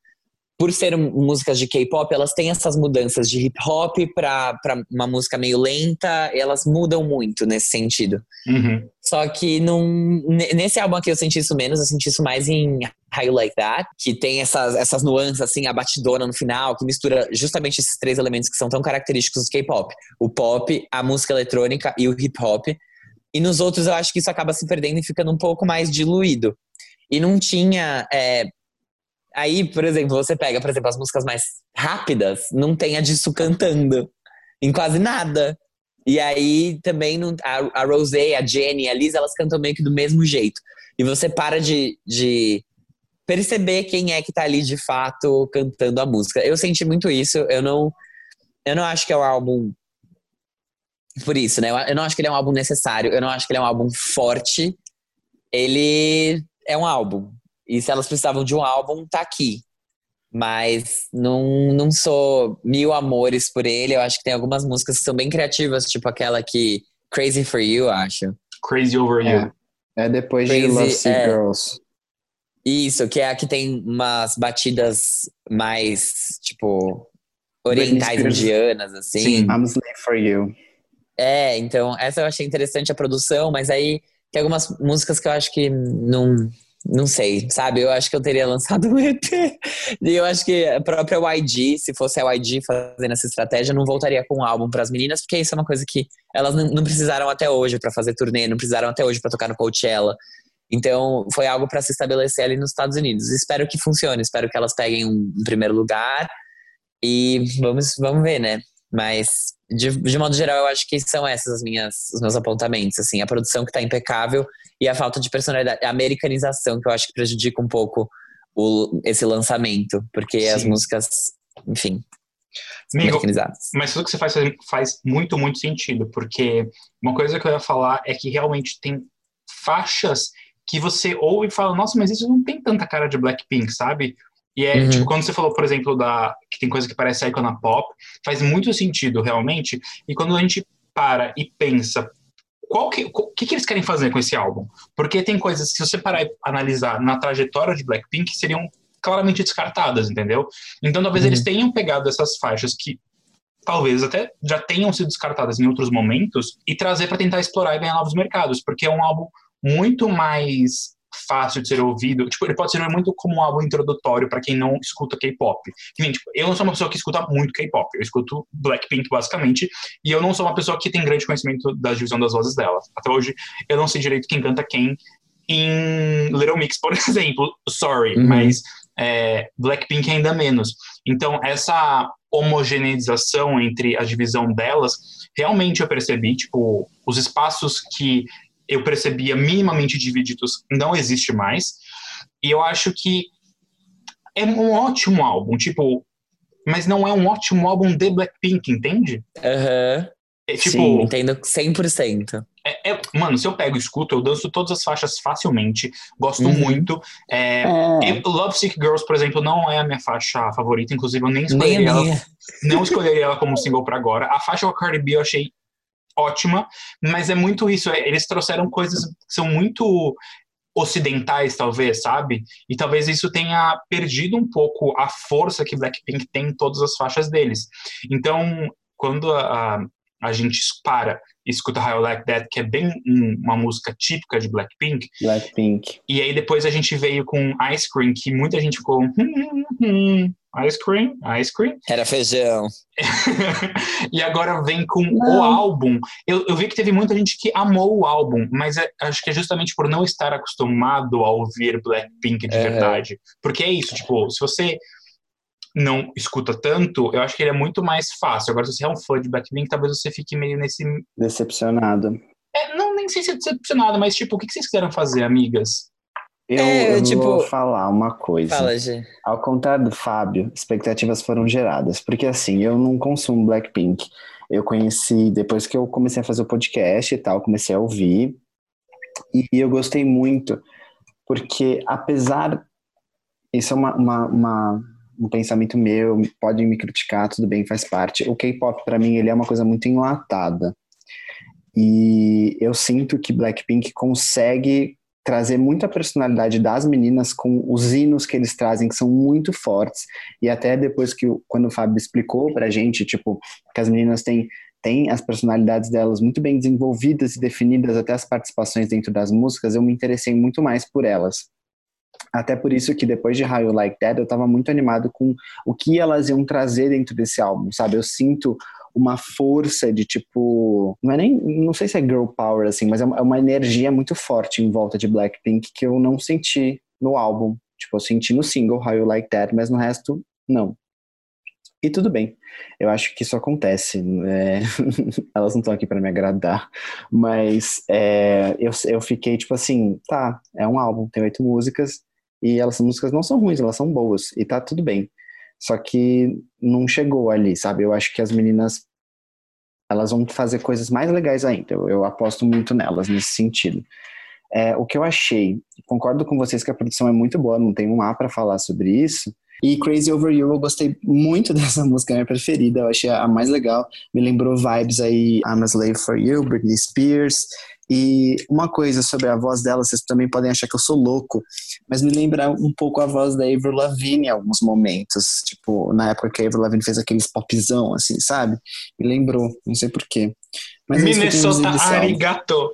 por ser músicas de K-pop, elas têm essas mudanças de hip hop para uma música meio lenta, elas mudam muito nesse sentido. Uhum. Só que num, nesse álbum aqui eu senti isso menos, eu senti isso mais em How You Like That, que tem essas, essas nuances, assim, a batidona no final, que mistura justamente esses três elementos que são tão característicos do K-pop: o pop, a música eletrônica e o hip hop. E nos outros eu acho que isso acaba se perdendo e ficando um pouco mais diluído. E não tinha. É, Aí, por exemplo, você pega, por exemplo, as músicas mais rápidas, não tem a disso cantando em quase nada. E aí também não, a, a Rosé, a Jenny, a Liz, elas cantam meio que do mesmo jeito. E você para de, de perceber quem é que tá ali de fato cantando a música. Eu senti muito isso. Eu não, eu não acho que é um álbum por isso, né? Eu não acho que ele é um álbum necessário. Eu não acho que ele é um álbum forte. Ele é um álbum. E se elas precisavam de um álbum, tá aqui. Mas não, não sou mil amores por ele. Eu acho que tem algumas músicas que são bem criativas, tipo aquela que Crazy for You, acho. Crazy Over É, You. é depois Crazy, de Love Sick é. Girls. Isso, que é a que tem umas batidas mais, tipo, orientais indianas, assim. Sim. I'm Slave for You. É, então, essa eu achei interessante a produção, mas aí tem algumas músicas que eu acho que não. Não sei, sabe? Eu acho que eu teria lançado um [LAUGHS] EP. E eu acho que a própria YG, se fosse a YG fazendo essa estratégia, não voltaria com um álbum para as meninas, porque isso é uma coisa que elas não, precisaram até hoje para fazer turnê, não precisaram até hoje para tocar no Coachella. Então, foi algo para se estabelecer ali nos Estados Unidos. Espero que funcione, espero que elas peguem um, primeiro lugar e vamos, vamos ver, né? Mas, de, de modo geral, eu acho que são essas as minhas, os meus apontamentos. Assim, a produção que tá impecável e a falta de personalidade, a americanização que eu acho que prejudica um pouco o, esse lançamento, porque as Sim. músicas, enfim, Amigo. Mas tudo que você faz faz muito, muito sentido, porque uma coisa que eu ia falar é que realmente tem faixas que você ouve e fala, nossa, mas isso não tem tanta cara de Blackpink, sabe? E é, Uhum. tipo, quando você falou, por exemplo, da que tem coisa que parece Icona Pop, faz muito sentido, realmente. E quando a gente para e pensa, qual que, o que, que eles querem fazer com esse álbum? Porque tem coisas, se você parar e analisar na trajetória de Blackpink, seriam claramente descartadas, entendeu? Então, talvez Uhum. eles tenham pegado essas faixas que talvez até já tenham sido descartadas em outros momentos e trazer para tentar explorar e ganhar novos mercados, porque é um álbum muito mais fácil de ser ouvido. Tipo, ele pode ser muito como um álbum introdutório para quem não escuta K-pop. Tipo, eu não sou uma pessoa que escuta muito K-pop, eu escuto Blackpink basicamente, e eu não sou uma pessoa que tem grande conhecimento da divisão das vozes dela. Até hoje eu não sei direito quem canta quem em Little Mix, por [LAUGHS] exemplo. Sorry, Uhum. mas é, Blackpink ainda menos. Então, essa homogeneização entre a divisão delas, realmente eu percebi, tipo, os espaços que eu percebia minimamente divididos não existe mais. E eu acho que é um ótimo álbum, tipo, mas não é um ótimo álbum de Blackpink, entende? Aham. É tipo, Sim. Entendo 100%. é- é- mano, se eu pego e escuto, eu danço todas as faixas facilmente, gosto Uhum. muito. É, É, Love Sick Girls, por exemplo, não é a minha faixa favorita, inclusive eu nem Nem escolheria a ela não escolheria ela como single pra agora. A faixa com a Cardi B eu achei ótima, mas é muito isso. é, Eles trouxeram coisas que são muito ocidentais, talvez, sabe? E talvez isso tenha perdido um pouco a força que Blackpink tem em todas as faixas deles. Então, quando a, a, gente para e escuta How You Like That, que é bem um- uma música típica de Blackpink, Blackpink. e aí depois a gente veio com Ice Cream, que muita gente ficou... "Hum, hum, hum, Ice Cream, Ice Cream. Era feijão. [LAUGHS] e agora vem com o Não. álbum. Eu, eu vi que teve muita gente que amou o álbum, mas é- acho que é justamente por não estar acostumado a ouvir Blackpink de Uhum. verdade. Porque é isso, tipo, se você não escuta tanto, eu acho que ele é muito mais fácil. Agora, se você é um fã de Blackpink, talvez você fique meio nesse. Decepcionado. É, não, nem sei se é decepcionado, mas tipo, o que que vocês quiseram fazer, amigas? Eu, É, eu tipo- vou falar uma coisa. Fala, G. Ao contrário do Fábio, expectativas foram geradas. Porque assim, eu não consumo Blackpink. Eu conheci, depois que eu comecei a fazer o podcast e tal, comecei a ouvir. E eu gostei muito, porque apesar. Isso é uma, uma, uma, um pensamento meu, podem me criticar, tudo bem, faz parte. O K-pop, para mim, ele é uma coisa muito enlatada. E eu sinto que Blackpink consegue trazer muita personalidade das meninas com os hinos que eles trazem, que são muito fortes. E até depois que, quando o Fábio explicou pra gente, tipo, que as meninas têm, têm as personalidades delas muito bem desenvolvidas e definidas, até as participações dentro das músicas, eu me interessei muito mais por elas. Até por isso que depois de How You Like That, eu estava muito animado com o que elas iam trazer dentro desse álbum, sabe? Eu sinto uma força de tipo. Não é nem. Não sei se é girl power, assim, mas é uma é energia muito forte em volta de Blackpink que eu não senti no álbum. Tipo, eu senti no single How You Like That, mas no resto, não. E tudo bem, eu acho que isso acontece. É... [LAUGHS] Elas não estão aqui para me agradar, mas é... eu, eu fiquei tipo assim: tá, é um álbum, tem oito músicas, e elas músicas não são ruins, elas são boas, e tá tudo bem. Só que não chegou ali, sabe? Eu acho que as meninas elas vão fazer coisas mais legais ainda. Eu, eu aposto muito nelas nesse sentido. É, o que eu achei, concordo com vocês que a produção é muito boa, não tem um A para falar sobre isso. E Crazy Over You, eu gostei muito [LAUGHS] dessa música, é minha preferida, eu achei a mais legal. Me lembrou vibes aí, I'm a Slave for You, Britney Spears. E uma coisa sobre a voz dela, vocês também podem achar que eu sou louco, mas me lembra um pouco a voz da Avril Lavigne em alguns momentos. Tipo, na época que a Avril Lavigne fez aqueles popzão, assim, sabe? Me lembrou, não sei porquê. Mas é Minnesota Arigato.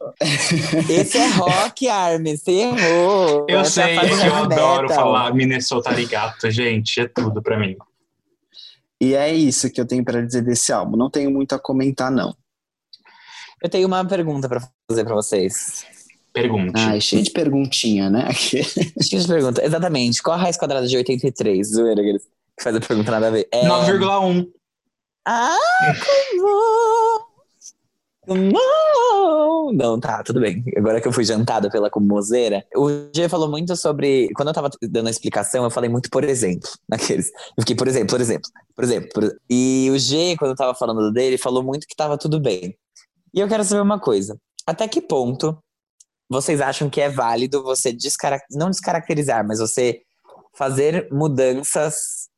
[LAUGHS] Esse é rock, Armin, você errou. Eu Essa sei, é eu adoro falar Minnesota Arigato, gente, é tudo pra mim. E é isso que eu tenho para dizer desse álbum. Não tenho muito a comentar, não. Eu tenho uma pergunta para fazer para vocês. Pergunte. Ai, cheio de perguntinha, né? [LAUGHS] cheio de pergunta. Exatamente. Qual a raiz quadrada de 83? Zoeira, que faz a pergunta nada a ver. É... 9,1. Ah, como? Como? Não, tá, tudo bem. Agora que eu fui jantada pela comoseira, o G falou muito sobre. Quando eu tava dando a explicação, eu falei muito por exemplo, naqueles. Eu fiquei, por exemplo, por exemplo, por exemplo. Por... E o G, quando eu tava falando dele, falou muito que tava tudo bem. E eu quero saber uma coisa: até que ponto vocês acham que é válido você descarac... não descaracterizar, mas você fazer mudanças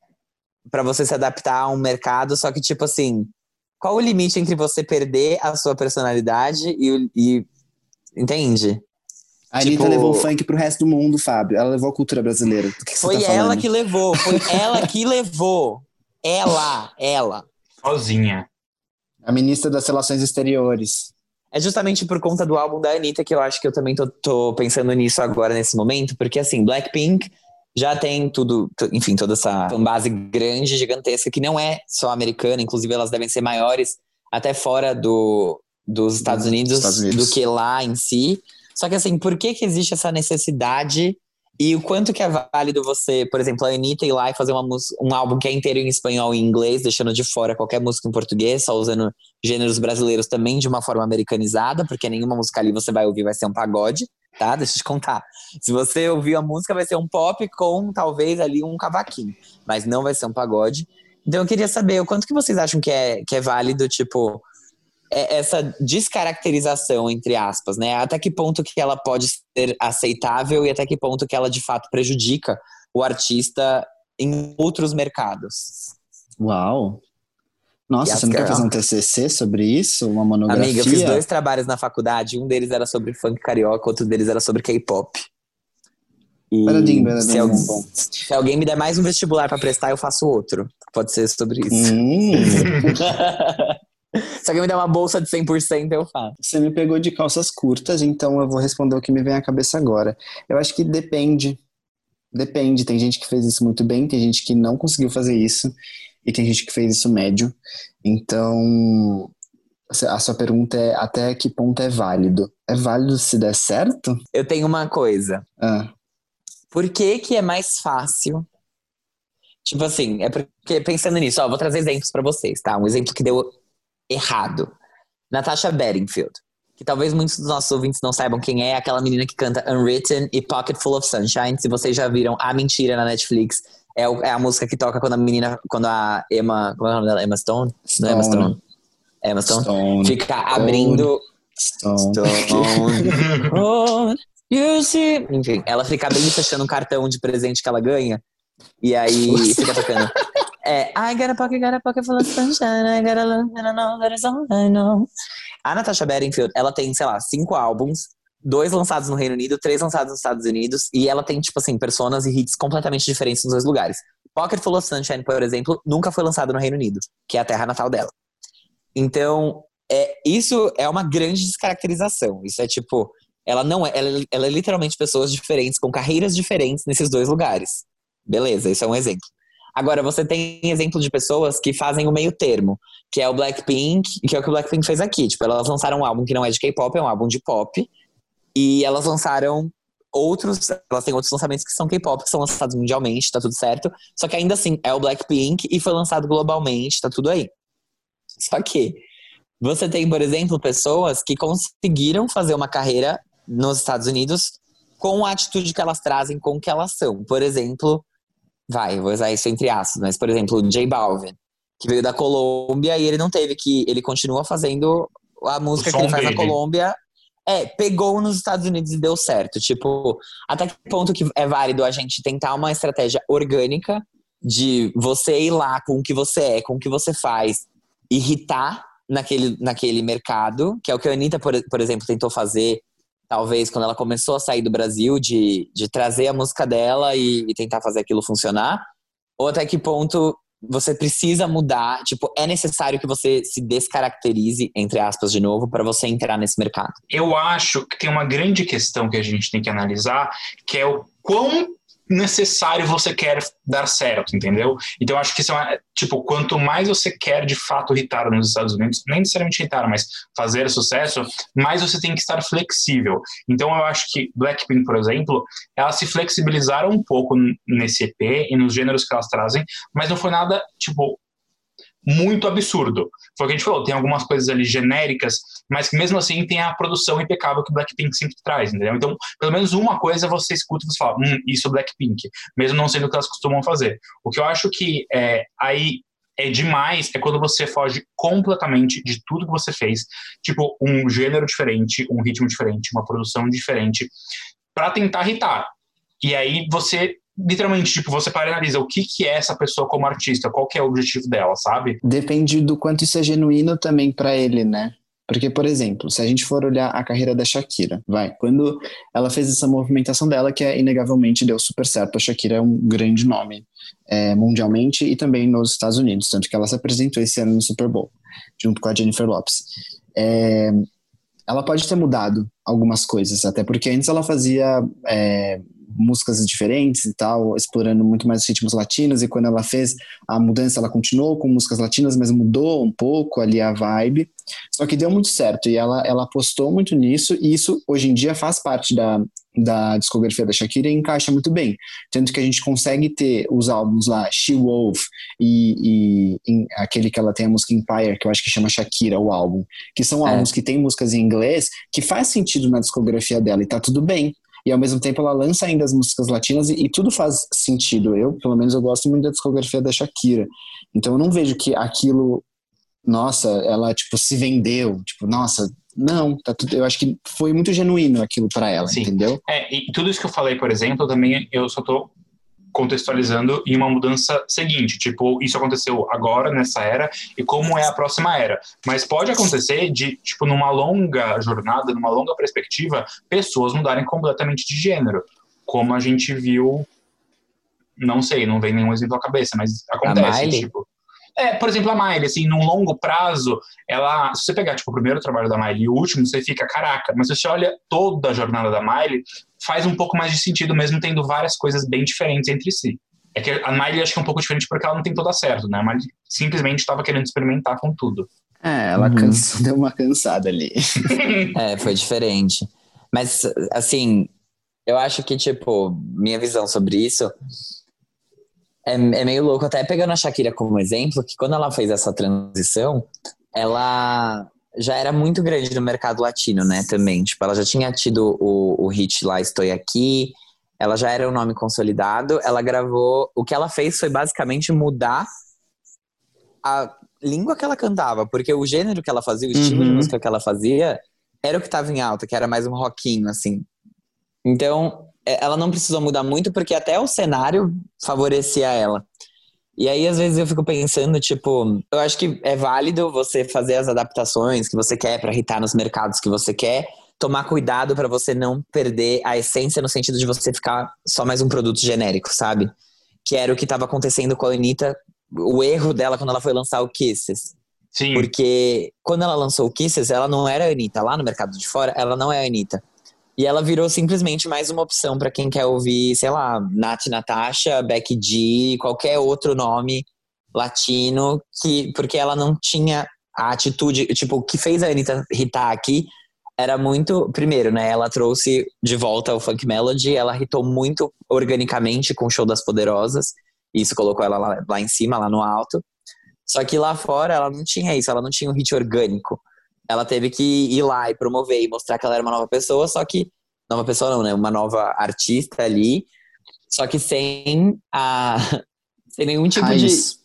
para você se adaptar a um mercado, só que tipo assim, qual o limite entre você perder a sua personalidade e, e entende? A Anitta tipo... levou o funk pro resto do mundo, Fábio. Ela levou a cultura brasileira. Que que foi tá ela que levou, foi ela que levou. Ela, ela. Sozinha. A ministra das Relações Exteriores. É justamente por conta do álbum da Anitta que eu acho que eu também tô, tô pensando nisso agora, nesse momento, porque assim, Blackpink já tem tudo, enfim, toda essa base grande, gigantesca, que não é só americana, inclusive elas devem ser maiores até fora do, dos Estados Unidos, Estados Unidos, do que lá em si. Só que assim, por que, que existe essa necessidade e o quanto que é válido você, por exemplo, a Anitta ir lá e fazer uma um álbum que é inteiro em espanhol e inglês, deixando de fora qualquer música em português, só usando gêneros brasileiros também de uma forma americanizada, porque nenhuma música ali você vai ouvir vai ser um pagode, tá? Deixa eu te contar. Se você ouvir a música, vai ser um pop com talvez ali um cavaquinho, mas não vai ser um pagode. Então eu queria saber o quanto que vocês acham que é, que é válido, tipo, essa descaracterização, entre aspas, né? Até que ponto que ela pode ser aceitável e até que ponto que ela de fato prejudica o artista em outros mercados. Uau! Nossa, yes, você não girl. quer fazer um TCC sobre isso? Uma monografia? Amiga, eu fiz dois trabalhos na faculdade. Um deles era sobre funk carioca, outro deles era sobre K-pop. se, alguém, se alguém me der mais um vestibular para prestar, eu faço outro. Pode ser sobre isso. Hum. [LAUGHS] Se alguém me der uma bolsa de 100%, eu faço. Você me pegou de calças curtas, então eu vou responder o que me vem à cabeça agora. Eu acho que depende. Depende. Tem gente que fez isso muito bem, tem gente que não conseguiu fazer isso, e tem gente que fez isso médio. Então, a sua pergunta é até que ponto é válido? É válido se der certo? Eu tenho uma coisa. Ah. Por que que é mais fácil? Tipo assim, é porque pensando nisso, ó, vou trazer exemplos para vocês, tá? Um exemplo que deu errado. Natasha Bedingfield, que talvez muitos dos nossos ouvintes não saibam quem é, aquela menina que canta Unwritten e Pocket Full of Sunshine. Se vocês já viram A Mentira na Netflix, é, é a música que toca quando a menina, quando a Emma, como é o nome dela? Emma Stone? Stone. Não é Emma Stone. Emma Stone. Stone. Fica abrindo... Stone. Stone. [LAUGHS] oh. Enfim, ela fica abrindo e fechando um cartão de presente que ela ganha. E aí fica tocando. É, I got a pocket, got a pocket full of sunshine, I got a Natasha Bedingfield, ela tem, sei lá, cinco álbuns, dois lançados no Reino Unido, três lançados nos Estados Unidos, e ela tem, tipo assim, personas e hits completamente diferentes nos dois lugares. Pocket Full of Sunshine, por exemplo, nunca foi lançado no Reino Unido, que é a terra natal dela. Então, é, isso é uma grande descaracterização. Isso é tipo, ela não é, ela, ela é literalmente pessoas diferentes, com carreiras diferentes nesses dois lugares. Beleza, isso é um exemplo. Agora, você tem exemplo de pessoas que fazem o meio termo, que é o Blackpink, que é o que o Blackpink fez aqui. Tipo, elas lançaram um álbum que não é de K-pop, é um álbum de pop. E elas lançaram outros, elas têm outros lançamentos que são K-pop, que são lançados mundialmente, tá tudo certo. Só que ainda assim, é o Blackpink e foi lançado globalmente, tá tudo aí. Só que você tem, por exemplo, pessoas que conseguiram fazer uma carreira nos Estados Unidos com a atitude que elas trazem com o que elas são. Por exemplo, vai, vou usar isso entre aspas, mas por exemplo, o J Balvin, que veio da Colômbia e ele não teve que. Ele continua fazendo a música que ele faz dele. na Colômbia. É, pegou nos Estados Unidos e deu certo. Tipo, até que ponto que é válido a gente tentar uma estratégia orgânica de você ir lá com o que você é, com o que você faz, irritar naquele, naquele mercado, que é o que a Anitta, por, por exemplo, tentou fazer talvez quando ela começou a sair do Brasil, de, de trazer a música dela e, e tentar fazer aquilo funcionar? Ou até que ponto você precisa mudar, tipo, é necessário que você se descaracterize, entre aspas, de novo, para você entrar nesse mercado? Eu acho que tem uma grande questão que a gente tem que analisar, que é o quão necessário você quer dar certo, entendeu? Então, acho que isso é tipo, quanto mais você quer de fato irritar nos Estados Unidos, nem necessariamente irritar, mas fazer sucesso, mais você tem que estar flexível. Então, eu acho que Blackpink, por exemplo, elas se flexibilizaram um pouco nesse EP e nos gêneros que elas trazem, mas não foi nada, tipo, muito absurdo. Foi o que a gente falou, tem algumas coisas ali genéricas, mas que mesmo assim tem a produção impecável que Blackpink sempre traz, entendeu? Então, pelo menos uma coisa você escuta e você fala, hum, isso é Blackpink, mesmo não sendo o que elas costumam fazer. O que eu acho que é, aí é demais é quando você foge completamente de tudo que você fez, tipo um gênero diferente, um ritmo diferente, uma produção diferente, para tentar irritar. E aí você literalmente, tipo, você para e analisa o que, que é essa pessoa como artista, qual que é o objetivo dela, sabe? Depende do quanto isso é genuíno também para ele, né? Porque, por exemplo, se a gente for olhar a carreira da Shakira, vai, quando ela fez essa movimentação dela, que é, inegavelmente deu super certo, a Shakira é um grande nome é, mundialmente e também nos Estados Unidos, tanto que ela se apresentou esse ano no Super Bowl, junto com a Jennifer Lopes. É, ela pode ter mudado algumas coisas, até porque antes ela fazia é, músicas diferentes e tal, explorando muito mais ritmos latinos. E quando ela fez a mudança, ela continuou com músicas latinas, mas mudou um pouco ali a vibe. Só que deu muito certo e ela, ela apostou muito nisso. E isso hoje em dia faz parte da, da discografia da Shakira e encaixa muito bem. Tanto que a gente consegue ter os álbuns lá, She Wolf e, e aquele que ela tem a música Empire, que eu acho que chama Shakira, o álbum, que são é. álbuns que tem músicas em inglês que faz sentido na discografia dela e tá tudo bem e ao mesmo tempo ela lança ainda as músicas latinas e, e, tudo faz sentido. Eu, pelo menos, eu gosto muito da discografia da Shakira. Então eu não vejo que aquilo, nossa, ela tipo se vendeu, tipo, nossa, não, tá tudo, eu acho que foi muito genuíno aquilo para ela, Sim. entendeu? É, e tudo isso que eu falei, por exemplo, também eu só tô contextualizando em uma mudança seguinte, tipo, isso aconteceu agora nessa era e como é a próxima era. Mas pode acontecer de, tipo, numa longa jornada, numa longa perspectiva, pessoas mudarem completamente de gênero, como a gente viu, não sei, não vem nenhum exemplo à cabeça, mas acontece, tipo. É, por exemplo, a Miley, assim, num longo prazo, ela. Se você pegar, tipo, o primeiro trabalho da Miley e o último, você fica, caraca, mas se você olha toda a jornada da Miley, faz um pouco mais de sentido, mesmo tendo várias coisas bem diferentes entre si. É que a Miley acho que é um pouco diferente porque ela não tem toda certo, né? A Miley simplesmente estava querendo experimentar com tudo. É, ela uhum. cansou, deu uma cansada ali. [LAUGHS] é, foi diferente. Mas, assim, eu acho que, tipo, minha visão sobre isso é, é meio louco. Até pegando a Shakira como exemplo, que quando ela fez essa transição, ela já era muito grande no mercado latino, né, também. Tipo, ela já tinha tido o, o hit lá Estou Aqui, ela já era um nome consolidado, ela gravou... O que ela fez foi basicamente mudar a língua que ela cantava, porque o gênero que ela fazia, o estilo uhum. de música que ela fazia, era o que estava em alta, que era mais um rockinho, assim. Então, ela não precisou mudar muito porque até o cenário favorecia ela. E aí, às vezes, eu fico pensando, tipo, eu acho que é válido você fazer as adaptações que você quer para irritar nos mercados que você quer, tomar cuidado para você não perder a essência no sentido de você ficar só mais um produto genérico, sabe? Que era o que estava acontecendo com a Anitta, o erro dela quando ela foi lançar o Kisses. Sim. Porque quando ela lançou o Kisses, ela não era a Anitta. Lá no mercado de fora, ela não é a Anitta. E ela virou simplesmente mais uma opção para quem quer ouvir, sei lá, Nath Natasha, Becky G, qualquer outro nome latino, que porque ela não tinha a atitude, tipo, o que fez a Anitta hitar aqui era muito, primeiro, né, ela trouxe de volta o funk melody, ela hitou muito organicamente com o show das poderosas, isso colocou ela lá, lá em cima, lá no alto. Só que lá fora ela não tinha isso, ela não tinha um hit orgânico ela teve que ir lá e promover e mostrar que ela era uma nova pessoa, só que. Nova pessoa não, né? Uma nova artista ali, só que sem a. [LAUGHS] sem nenhum tipo Raiz. de.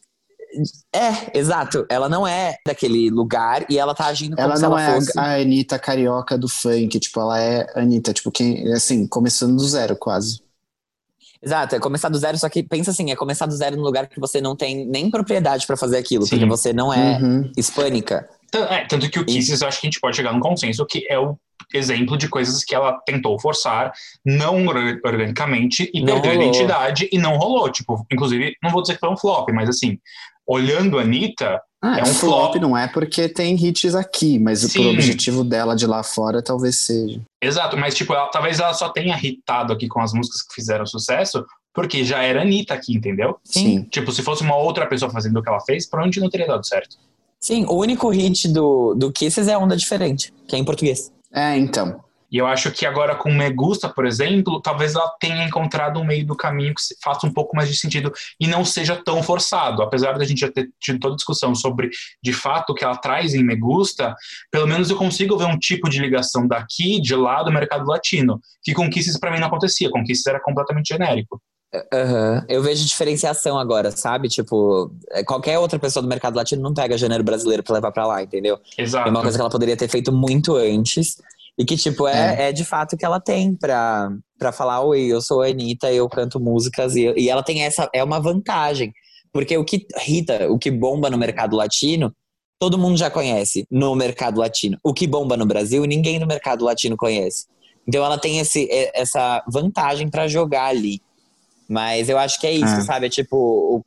É, exato. Ela não é daquele lugar e ela tá agindo como ela se ela é fosse. a Anitta carioca do funk, tipo, ela é Anitta, tipo, quem, assim, começando do zero quase. Exato, é começar do zero, só que pensa assim, é começar do zero num lugar que você não tem nem propriedade para fazer aquilo, Sim. porque você não é uhum. hispânica. É, tanto que o Kisses, acho que a gente pode chegar num consenso que é o exemplo de coisas que ela tentou forçar, não organicamente, e não perdeu rolou. a identidade e não rolou. Tipo, inclusive, não vou dizer que foi um flop, mas assim, olhando a Anitta, ah, é um flop, flop. não é porque tem hits aqui, mas Sim. o objetivo dela de lá fora talvez seja. Exato, mas tipo, ela, talvez ela só tenha hitado aqui com as músicas que fizeram sucesso, porque já era Anitta aqui, entendeu? Sim. Tipo, se fosse uma outra pessoa fazendo o que ela fez, provavelmente não teria dado certo. Sim, o único hit do, do Kisses é Onda Diferente, que é em português. É, então. E eu acho que agora com Me Gusta, por exemplo, talvez ela tenha encontrado um meio do caminho que faça um pouco mais de sentido e não seja tão forçado. Apesar da gente já ter tido toda a discussão sobre, de fato, o que ela traz em Me Gusta, pelo menos eu consigo ver um tipo de ligação daqui, de lá, do mercado latino, que com Kisses para mim não acontecia. Com Kisses era completamente genérico. Uhum. Eu vejo diferenciação agora, sabe? Tipo, é, qualquer outra pessoa do mercado latino não pega gênero brasileiro pra levar pra lá, entendeu? Exato. É uma coisa que ela poderia ter feito muito antes. E que, tipo, é, é. é de fato que ela tem pra, pra falar: Oi, eu sou a Anitta, eu canto músicas. E, e ela tem essa. É uma vantagem. Porque o que irrita, o que bomba no mercado latino, todo mundo já conhece no mercado latino. O que bomba no Brasil, ninguém no mercado latino conhece. Então ela tem esse, essa vantagem para jogar ali. Mas eu acho que é isso, é. sabe? É tipo,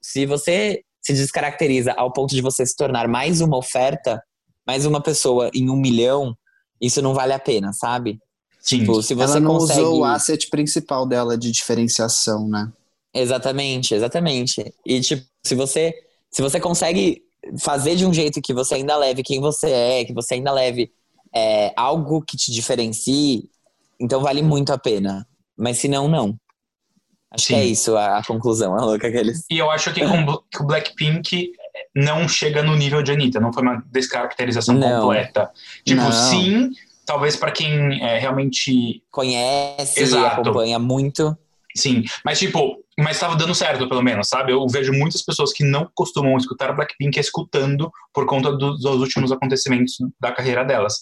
se você se descaracteriza ao ponto de você se tornar mais uma oferta, mais uma pessoa em um milhão, isso não vale a pena, sabe? Sim. Tipo, se você Ela não consegue... usou o asset principal dela de diferenciação, né? Exatamente, exatamente. E tipo, se você se você consegue fazer de um jeito que você ainda leve quem você é, que você ainda leve é, algo que te diferencie, então vale muito a pena. Mas se não, não. Acho Sim. que é isso a, a conclusão, a louca aqueles. E eu acho que, com, que o Blackpink não chega no nível de Anitta, não foi uma descaracterização não. completa. Tipo, não. sim, talvez para quem é, realmente conhece e acompanha muito. Sim, mas tipo, mas estava dando certo, pelo menos, sabe? Eu vejo muitas pessoas que não costumam escutar Blackpink escutando por conta do, dos últimos acontecimentos da carreira delas.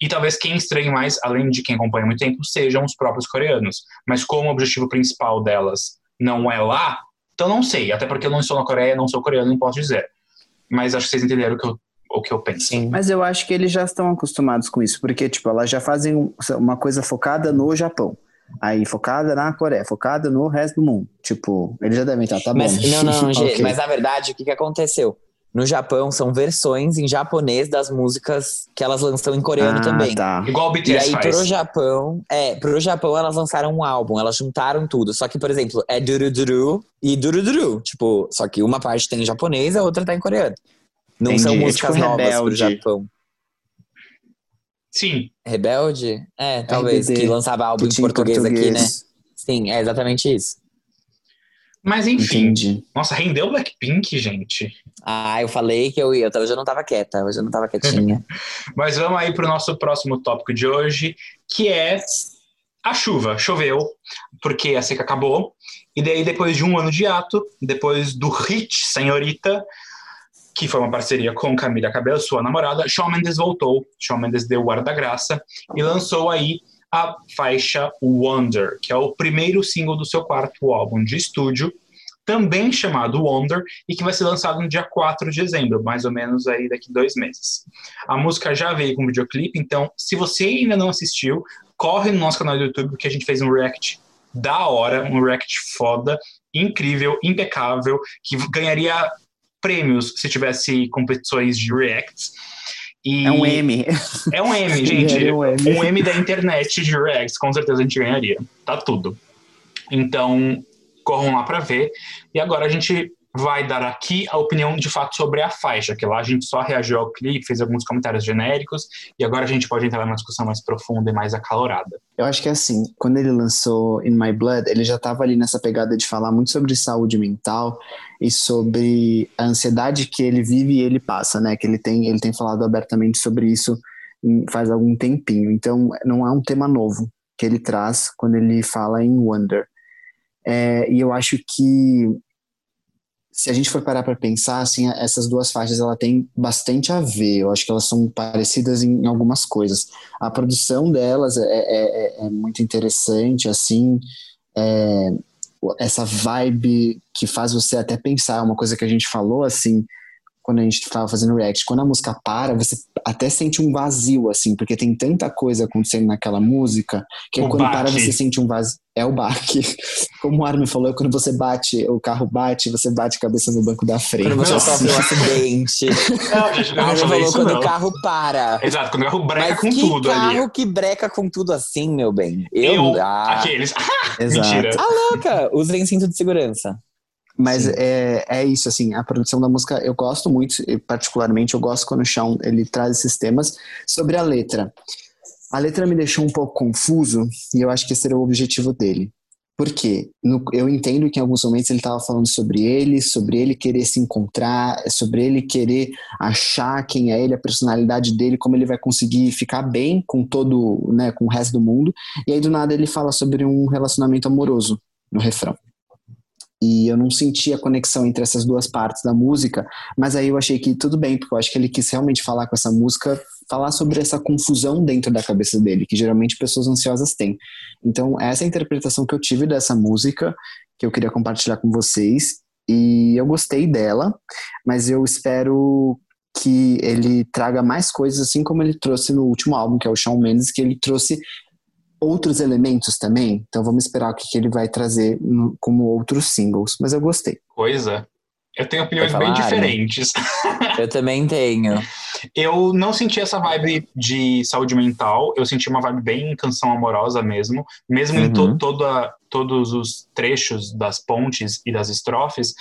E talvez quem estranhe mais, além de quem acompanha há muito tempo, sejam os próprios coreanos. Mas como o objetivo principal delas não é lá, então não sei. Até porque eu não estou na Coreia, não sou coreano, não posso dizer. Mas acho que vocês entenderam o que eu o que eu penso. Sim. Mas eu acho que eles já estão acostumados com isso, porque, tipo, elas já fazem uma coisa focada no Japão. Aí focada na Coreia, focada no resto do mundo. Tipo, eles já devem estar, tá mas, bom. Não, não, [LAUGHS] okay. mas na verdade, o que, que aconteceu? No Japão, são versões em japonês das músicas que elas lançam em coreano ah, também. Tá. Igual o BTS E aí, faz. pro Japão, é, pro Japão elas lançaram um álbum, elas juntaram tudo. Só que, por exemplo, é Duruduru e Duruduru. Tipo, só que uma parte tem em japonês, a outra tá em coreano. Não Entendi. são é músicas é tipo novas rebelde. pro Japão. Sim. Rebelde? É, talvez. RBD, que lançava álbum que em português, português, aqui, né? Sim, é exatamente isso. Mas enfim. Entendi. Nossa, rendeu Blackpink, gente. Ah, eu falei que eu ia. Hoje eu não tava quieta, hoje eu não tava quietinha. [LAUGHS] Mas vamos aí pro nosso próximo tópico de hoje, que é a chuva. Choveu, porque a seca acabou. E daí, depois de um ano de ato, depois do hit Senhorita, que foi uma parceria com Camila Cabello, sua namorada, Shawn Mendes voltou, Shawn Mendes deu o ar da graça e lançou aí a faixa Wonder, que é o primeiro single do seu quarto álbum de estúdio, também chamado Wonder, e que vai ser lançado no dia 4 de dezembro, mais ou menos aí daqui dois meses. A música já veio com videoclipe, então se você ainda não assistiu, corre no nosso canal do YouTube, porque a gente fez um react da hora, um react foda, incrível, impecável, que ganharia prêmios se tivesse competições de reacts. E é um M. É um M, [LAUGHS] gente. É um, M. um M da internet de reacts, com certeza a gente ganharia. Tá tudo. Então, corram lá para ver. E agora a gente vai dar aqui a opinião de fato sobre a faixa, que lá a gente só reagiu ao clipe, fez alguns comentários genéricos, e agora a gente pode entrar numa discussão mais profunda e mais acalorada. Eu acho que é assim, quando ele lançou In My Blood, ele já estava ali nessa pegada de falar muito sobre saúde mental e sobre a ansiedade que ele vive e ele passa, né? Que ele tem, ele tem falado abertamente sobre isso faz algum tempinho. Então, não é um tema novo que ele traz quando ele fala em Wonder. É, e eu acho que se a gente for parar para pensar, assim, essas duas faixas ela tem bastante a ver. Eu acho que elas são parecidas em, algumas coisas. A produção delas é, é, é, é muito interessante, assim, é, essa vibe que faz você até pensar. Uma coisa que a gente falou, assim, quando a gente estava fazendo react, quando a música para, você até sente um vazio, assim, porque tem tanta coisa acontecendo naquela música, que o quando baque. para você sente um vazio. É o baque. [LAUGHS] Como o Armin falou, quando você bate, o carro bate, você bate a cabeça no banco da frente. Quando você sofre um acidente. [LAUGHS] Não, gente, não Armin falou quando não. o carro para. Exato, quando o carro breca Mas com que tudo carro ali. que breca com tudo assim, meu bem? Eu, Eu, ah, aqueles. [LAUGHS] Exato. Mentira. ah, louca! Usem cinto de segurança. Mas é, é isso, assim, a produção da música eu gosto muito, e particularmente eu gosto quando o Shawn ele traz esses temas sobre a letra. A letra me deixou um pouco confuso e eu acho que esse era o objetivo dele. Por quê? No, eu entendo que em alguns momentos ele estava falando sobre ele, sobre ele querer se encontrar, sobre ele querer achar quem é ele, a personalidade dele, como ele vai conseguir ficar bem com todo, né, com o resto do mundo. E aí do nada ele fala sobre um relacionamento amoroso no refrão e eu não senti a conexão entre essas duas partes da música, mas aí eu achei que tudo bem, porque eu acho que ele quis realmente falar com essa música, falar sobre essa confusão dentro da cabeça dele, que geralmente pessoas ansiosas têm. Então, essa é a interpretação que eu tive dessa música, que eu queria compartilhar com vocês, e eu gostei dela, mas eu espero que ele traga mais coisas, assim como ele trouxe no último álbum, que é o Shawn Mendes, que ele trouxe outros elementos também. Então vamos esperar o que, que ele vai trazer no, como outros singles. Mas eu gostei. Coisa. Eu tenho opiniões falar, bem né? diferentes. [LAUGHS] Eu também tenho. Eu não senti essa vibe de saúde mental, eu senti uma vibe bem canção amorosa mesmo, mesmo em to Uhum. toda, todos os trechos das pontes e das estrofes,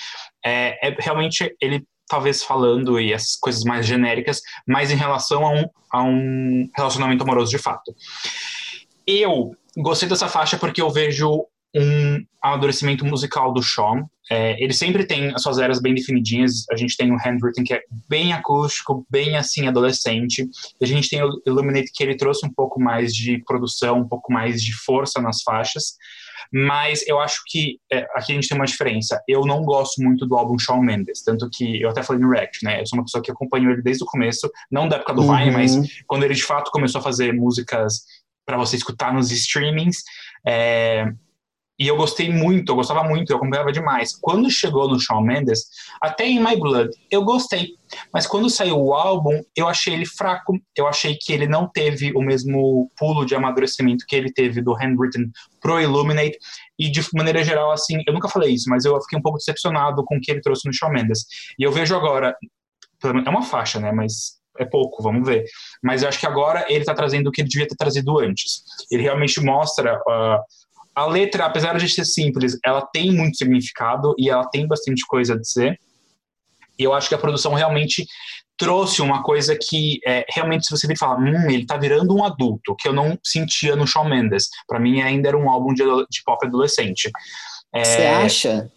é, é realmente ele talvez falando e essas coisas mais genéricas, mas em relação a um, a um relacionamento amoroso de fato. Eu gostei dessa faixa porque eu vejo um amadurecimento musical do Sean. É, ele sempre tem as suas eras bem definidinhas. A gente tem o Handwritten, que é bem acústico, bem assim, adolescente. A gente tem o Illuminate, que ele trouxe um pouco mais de produção, um pouco mais de força nas faixas. Mas eu acho que é, aqui a gente tem uma diferença. Eu não gosto muito do álbum Shawn Mendes, tanto que eu até falei no React, né? Eu sou uma pessoa que acompanhou ele desde o começo, não da época do Vine, Uhum. mas quando ele de fato começou a fazer músicas para você escutar nos streamings. É, e eu gostei muito, eu gostava muito, eu acompanhava demais. Quando chegou no Shawn Mendes, até em My Blood, eu gostei. Mas quando saiu o álbum, eu achei ele fraco. Eu achei que ele não teve o mesmo pulo de amadurecimento que ele teve do Handwritten pro Illuminate. E de maneira geral, assim, eu nunca falei isso, mas eu fiquei um pouco decepcionado com o que ele trouxe no Shawn Mendes. E eu vejo agora, é uma faixa, né? Mas é pouco, vamos ver. Mas eu acho que agora ele tá trazendo o que ele devia ter trazido antes. Ele realmente mostra. ah, a letra, apesar de ser simples, ela tem muito significado e ela tem bastante coisa a dizer. E eu acho que a produção realmente trouxe uma coisa que é, realmente se você vir falar, hum, ele tá virando um adulto, que eu não sentia no Shawn Mendes. Para mim ainda era um álbum de, de pop adolescente. É, Você acha?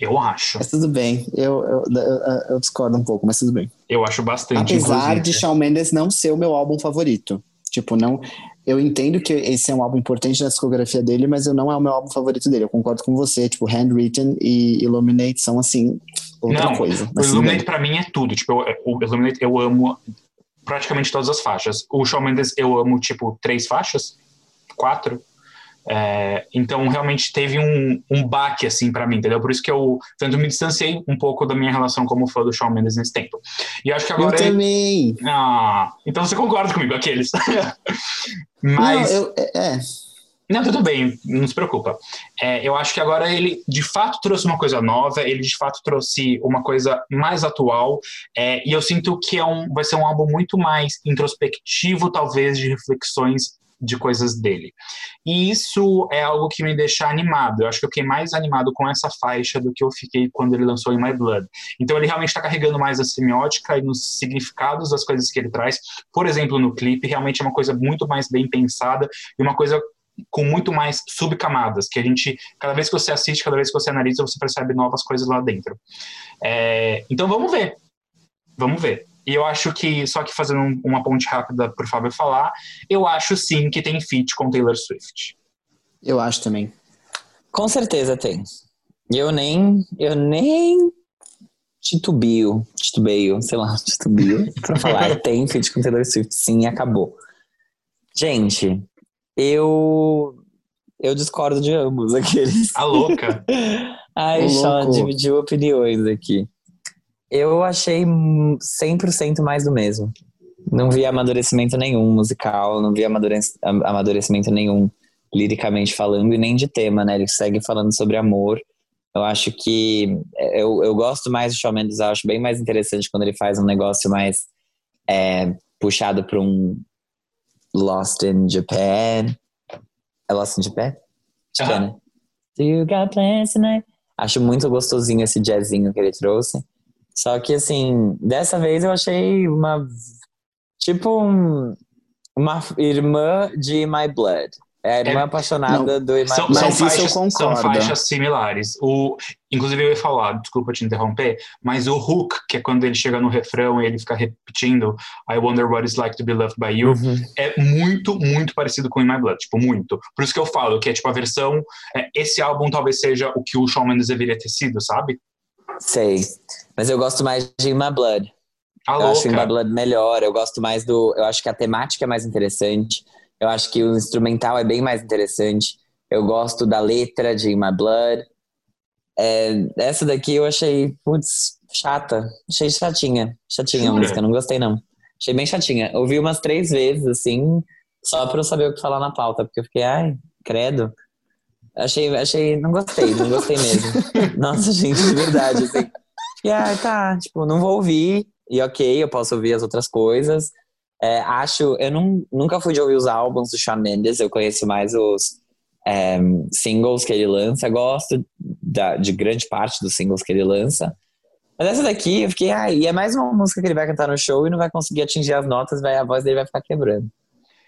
Eu acho. Mas tudo bem. Eu, eu, eu, eu discordo um pouco, mas tudo bem. Eu acho bastante. Apesar inclusive. de Shawn Mendes não ser o meu álbum favorito. Tipo, não. Eu entendo que esse é um álbum importante na discografia dele, mas eu não é o meu álbum favorito dele. Eu concordo com você. Tipo, Handwritten e Illuminate são assim, outra Não, coisa. O Illuminate pra mim é tudo. Tipo, eu, o Illuminate eu amo praticamente todas as faixas. O Shawn Mendes eu amo, tipo, três faixas. quatro. É, então, realmente teve um, um baque, assim, para mim, entendeu? Por isso que eu tanto me distanciei um pouco da minha relação como fã do Shawn Mendes nesse tempo. E acho que agora. Eu também! Ah, então você concorda comigo, aqueles. [LAUGHS] Mas. Não, eu, é. Não, tudo bem, não se preocupa. É, eu acho que agora ele de fato trouxe uma coisa nova, ele de fato trouxe uma coisa mais atual, é, e eu sinto que é um, vai ser um álbum muito mais introspectivo, talvez, de reflexões de coisas dele. E isso é algo que me deixa animado. Eu acho que eu fiquei mais animado com essa faixa do que eu fiquei quando ele lançou In My Blood. Então ele realmente está carregando mais a semiótica e nos significados das coisas que ele traz. Por exemplo, no clipe, realmente é uma coisa muito mais bem pensada e uma coisa com muito mais subcamadas, que a gente, cada vez que você assiste, cada vez que você analisa, você percebe novas coisas lá dentro. É, então vamos ver. Vamos ver. E eu acho que, só que fazendo uma ponte rápida para o Fábio falar, eu acho sim que tem feat com Taylor Swift. Eu acho também. Com certeza tem. Eu nem, eu nem titubio, titubeio, sei lá, [LAUGHS] titubio, para falar, tem feat com Taylor Swift, sim, acabou. Gente, eu eu discordo de ambos [LAUGHS] aqueles. A louca. Ai, Sean, dividiu opiniões aqui. Eu achei 100% mais do mesmo. Não vi amadurecimento nenhum musical, não vi amadurecimento nenhum liricamente falando e nem de tema, né? Ele segue falando sobre amor. Eu acho que é, eu, eu gosto mais do Shawn Mendes, eu acho bem mais interessante quando ele faz um negócio mais é, puxado para um Lost in Japan. É Lost in Japan? Acho né? Do you got plans tonight? Acho muito gostosinho esse jazzinho que ele trouxe. Só que, assim, dessa vez eu achei uma. Tipo um, uma irmã de My Blood. É a irmã é, apaixonada não, do My são, Blood. São faixas, são faixas similares. O, inclusive, eu ia falar, desculpa te interromper, mas o hook, que é quando ele chega no refrão e ele fica repetindo I wonder what it's like to be loved by you, uhum. é muito, muito parecido com In My Blood. Tipo, muito. Por isso que eu falo que é tipo a versão. É, esse álbum talvez seja o que o Shawn Mendes deveria ter sido, sabe? Sei. Mas eu gosto mais de In My Blood. Ah, eu acho In My Blood melhor. Eu gosto mais do. Eu acho que a temática é mais interessante. Eu acho que o instrumental é bem mais interessante. Eu gosto da letra de In My Blood. É, essa daqui eu achei, putz, chata. Achei chatinha. Chatinha Jura? a música, não gostei não. Achei bem chatinha. Ouvi umas três vezes, assim, só pra eu saber o que falar na pauta, porque eu fiquei, ai, credo. Achei, achei, não gostei, não gostei mesmo. [LAUGHS] Nossa, gente, de verdade, assim. E aí, tá, tipo, não vou ouvir, e ok, eu posso ouvir as outras coisas. É, acho, eu não, nunca fui de ouvir os álbuns do Shawn Mendes, eu conheço mais os é, singles que ele lança, gosto da, de grande parte dos singles que ele lança. Mas essa daqui, eu fiquei, ah, e é mais uma música que ele vai cantar no show e não vai conseguir atingir as notas, vai, a voz dele vai ficar quebrando.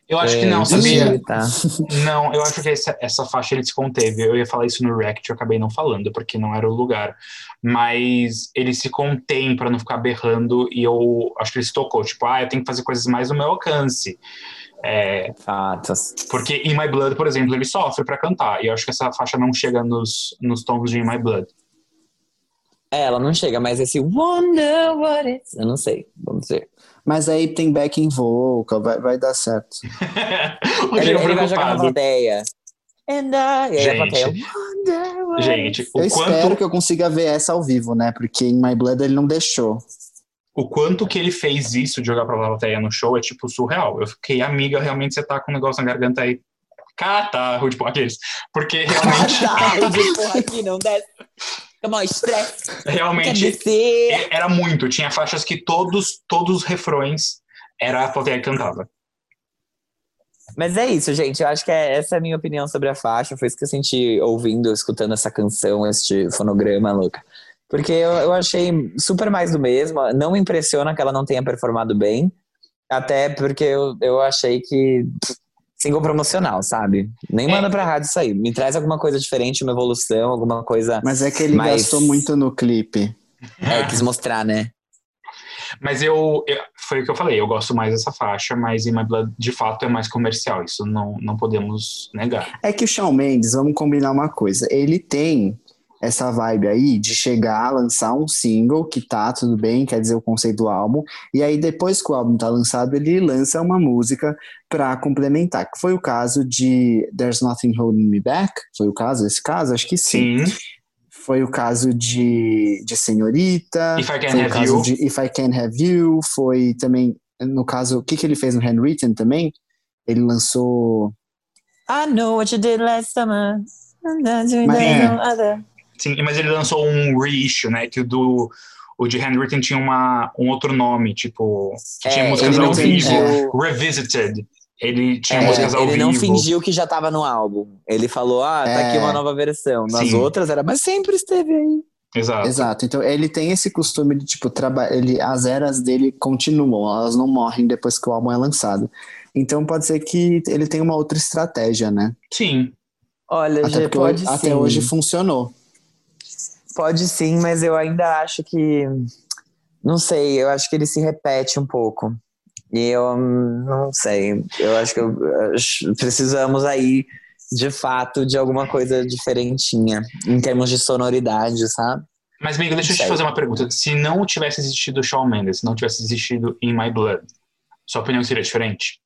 Eu acho é, que não, sabia? Tá. [LAUGHS] Não, eu acho que essa, essa faixa ele se conteve. Eu ia falar isso no React, eu acabei não falando, porque não era o lugar. Mas ele se contém para não ficar berrando, e eu acho que ele se tocou. Tipo, ah, eu tenho que fazer coisas mais no meu alcance. É, Fatos. Porque In My Blood, por exemplo, ele sofre para cantar. E eu acho que essa faixa não chega nos, nos tons de In My Blood. É, ela não chega, mas esse Wonder What It's. Eu não sei, vamos ver. Mas aí tem backing vocal, vai, vai dar certo. [LAUGHS] ele, ele vai jogar na plateia. And I, gente, plateia, gente o eu quanto... espero que eu consiga ver essa ao vivo, né? Porque em My Blood ele não deixou. O quanto que ele fez isso de jogar pra plateia no show é tipo surreal. Eu fiquei, amiga, realmente você tá com um negócio na garganta aí. Catarro, tipo, aqueles. Porque realmente. [LAUGHS] [LAUGHS] Catarro de porra aqui, não desce. Tomar estresse. Realmente era muito. Tinha faixas que todos, todos os refrões era a plateia que cantava. Mas é isso, gente. Eu acho que é, essa é a minha opinião sobre a faixa. Foi isso que eu senti ouvindo, escutando essa canção, este fonograma, louca. Porque eu, eu achei super mais do mesmo. Não me impressiona que ela não tenha performado bem. Até porque eu, eu achei que single promocional, sabe? Nem é. manda pra rádio isso aí. Me traz alguma coisa diferente, uma evolução, alguma coisa. Mas é que ele mais... gastou muito no clipe. É, quis mostrar, né? Mas eu, eu, foi o que eu falei, eu gosto mais dessa faixa, mas In My Blood de fato é mais comercial, isso não, não podemos negar. É que o Shawn Mendes, vamos combinar uma coisa, ele tem essa vibe aí de chegar, lançar um single que tá tudo bem, quer dizer o conceito do álbum, e aí depois que o álbum tá lançado, ele lança uma música para complementar, que foi o caso de There's Nothing Holding Me Back, foi o caso, esse caso? Acho que sim. sim. Foi o caso de, de Senhorita, If I Can foi Have o caso You. de If I Can Have You, foi também, no caso, o que, que ele fez no Handwritten também? Ele lançou... I know what you did last summer. Mas, é. Sim, mas ele lançou um reissue, né? Que o do o de Handwritten tinha uma, um outro nome, tipo, que tinha É, músicas ele não ao vivo, fingiu- Revisited. Ele tinha É, músicas ao ele vivo. não fingiu que já tava no álbum. Ele falou, ah, tá É. aqui uma nova versão. Nas Sim. outras era, mas sempre esteve aí. Exato. Exato, então ele tem esse costume de, tipo, ele, as eras dele continuam, elas não morrem depois que o álbum é lançado. Então pode ser que ele tenha uma outra estratégia, né? Sim. Olha, Até Gê, pode hoje- sim. até hoje funcionou. Pode sim, mas eu ainda acho que. Não sei, eu acho que ele se repete um pouco. E eu hum, não sei. Eu acho que eu- precisamos aí, de fato, de alguma coisa diferentinha, em termos de sonoridade, sabe? Mas, amigo, deixa eu te fazer uma pergunta. Se não tivesse existido o Shawn Mendes, se não tivesse existido In My Blood, sua opinião seria diferente?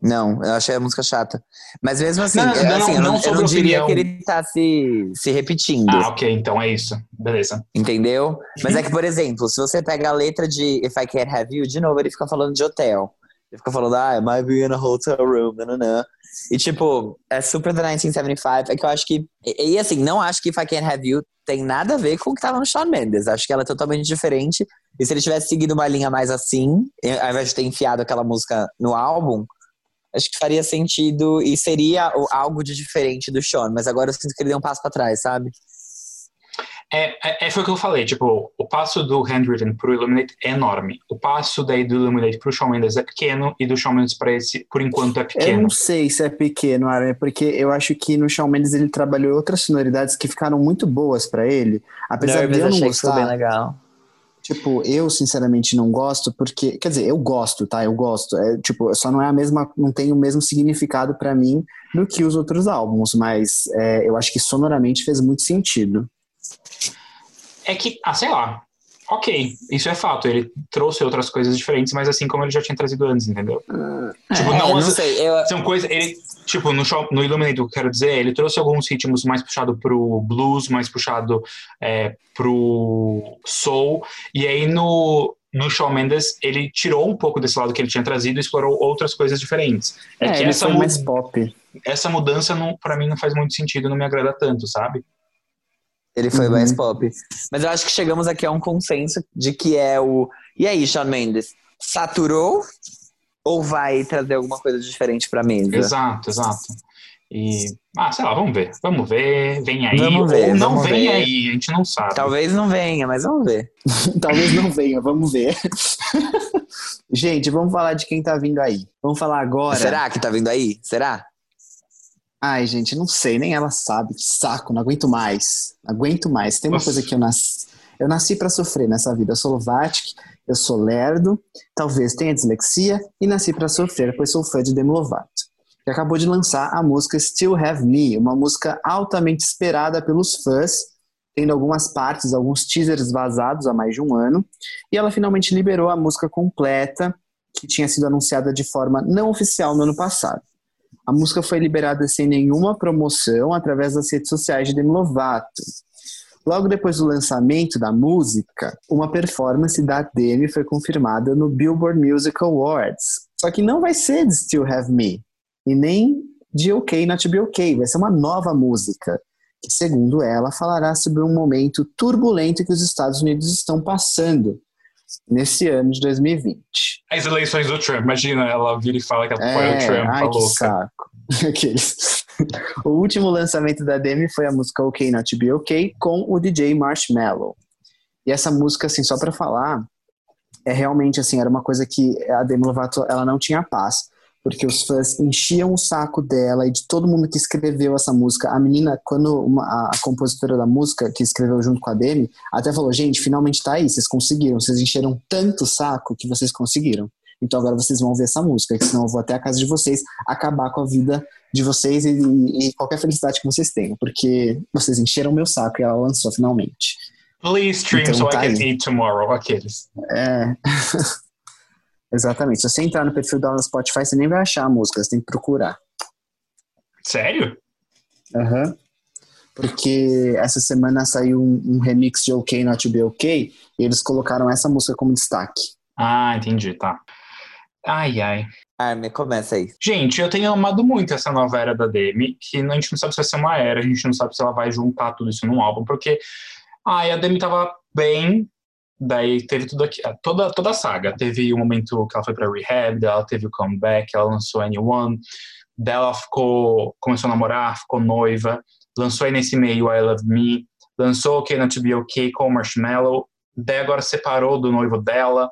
Não, eu achei a música chata. Mas mesmo assim, Não, eu, não, assim, eu não não, eu sobre não diria que ele tá se, se repetindo. Ah, ok, então é isso. Beleza. Entendeu? Mas é que, por exemplo, se você pega a letra de If I Can't Have You, de novo, ele fica falando de hotel. Ele fica falando, ah, I might be in a hotel room, nananã. E, tipo, é super da 1975. É que eu acho que. E, e, assim, não acho que If I Can't Have You tem nada a ver com o que tava no Shawn Mendes. Acho que ela é totalmente diferente. E se ele tivesse seguido uma linha mais assim, ao invés de ter enfiado aquela música no álbum, acho que faria sentido e seria algo de diferente do Shawn. Mas agora eu sinto que ele deu um passo pra trás, sabe? É, é, é foi o que eu falei, tipo, o passo do Handwritten pro Illuminate é enorme. O passo daí do Illuminate pro Shawn Mendes é pequeno e do Shawn Mendes pra esse, por enquanto, é Eu pequeno. não sei se é pequeno, Aaron, é porque eu acho que no Shawn Mendes ele trabalhou outras sonoridades que ficaram muito boas pra ele. Apesar Nervous de eu não ficou bem gostar, legal. Tipo, eu sinceramente não gosto porque, quer dizer, eu gosto, tá? Eu gosto. É, tipo, só não é a mesma, não tem o mesmo significado pra mim do que os outros álbuns, mas é, eu acho que sonoramente fez muito sentido. É que, ah, sei lá. Ok, isso é fato. Ele trouxe outras coisas diferentes, mas assim como ele já tinha trazido antes, entendeu? tipo, É, não, não sei, eu, são coisas. Ele, tipo, no, show, no que eu quero dizer, ele trouxe alguns ritmos mais puxado pro blues, mais puxado é, pro soul. E aí no, no Shawn Mendes, ele tirou um pouco desse lado que ele tinha trazido e explorou outras coisas diferentes. É, É, que ele essa, mais pop. essa mudança, pra mim, não faz muito sentido, não me agrada tanto, sabe? Ele foi Uhum. mais pop. Mas eu acho que chegamos aqui a um consenso de que é o. E aí, Shawn Mendes? Saturou? Ou vai trazer alguma coisa diferente pra mesa? Exato, exato. E, ah, sei lá, vamos ver. Vamos ver, vem aí. Vamos ver, ou não vamos vem ver. aí, a gente não sabe. Talvez não venha, mas vamos ver. [LAUGHS] Talvez não venha, vamos ver. [LAUGHS] Gente, vamos falar de quem tá vindo aí. Vamos falar agora. Será que tá vindo aí? Será? Ai, gente, não sei, nem ela sabe. Que saco, não aguento mais. Não aguento mais. Tem uma Nossa. coisa que eu nasci. Eu nasci pra sofrer nessa vida. Eu sou Lovatic, eu sou lerdo, talvez tenha dislexia e nasci pra sofrer, pois sou fã de Demi Lovato. Que acabou de lançar a música Still Have Me, uma música altamente esperada pelos fãs, tendo algumas partes, alguns teasers vazados há mais de um ano. E ela finalmente liberou a música completa, que tinha sido anunciada de forma não oficial no ano passado. A música foi liberada sem nenhuma promoção através das redes sociais de Demi Lovato. Logo depois do lançamento da música, uma performance da Demi foi confirmada no Billboard Music Awards. Só que não vai ser de Still Have Me e nem de OK Not Be OK, vai ser uma nova música que, segundo ela, falará sobre um momento turbulento que os Estados Unidos estão passando nesse ano de 2020. As eleições do Trump, imagina, ela vira e fala que apoia o É, Trump, ai, tá louca. saco. [LAUGHS] Aqueles. o último lançamento da Demi foi a música OK Not To Be OK com o DJ Marshmello. E essa música, assim, só pra falar, é realmente, assim, era uma coisa que a Demi Lovato, ela não tinha paz. Porque os fãs enchiam o saco dela e de todo mundo que escreveu essa música. A menina, quando uma- a, a compositora da música, que escreveu junto com a Demi, até falou, gente, finalmente tá aí, vocês conseguiram. Vocês encheram tanto o saco que vocês conseguiram. Então agora vocês vão ouvir essa música, que senão eu vou até a casa de vocês acabar com a vida de vocês e, e qualquer felicidade que vocês tenham, porque vocês encheram meu saco e ela lançou finalmente. Please stream então, so tá I can eat tomorrow, aqueles. É. [LAUGHS] Exatamente. Se você entrar no perfil dela no Spotify, você nem vai achar a música, você tem que procurar. Sério? Aham. Uhum. Porque essa semana saiu um, um, remix de OK Not To Be OK e eles colocaram essa música como destaque. Ah, entendi, tá. Ai, ai. Armin, começa aí. Gente, eu tenho amado muito essa nova era da Demi, que a gente não sabe se vai ser uma era, a gente não sabe se ela vai juntar tudo isso num álbum, porque ai, a Demi tava bem, daí teve tudo aqui, toda, toda a saga. Teve o um momento que ela foi pra rehab, ela teve o comeback, ela lançou Anyone, dela ficou, começou a namorar, ficou noiva, lançou aí nesse meio I Love Me, lançou Okay Not To Be Okay com Marshmallow, daí agora separou do noivo dela,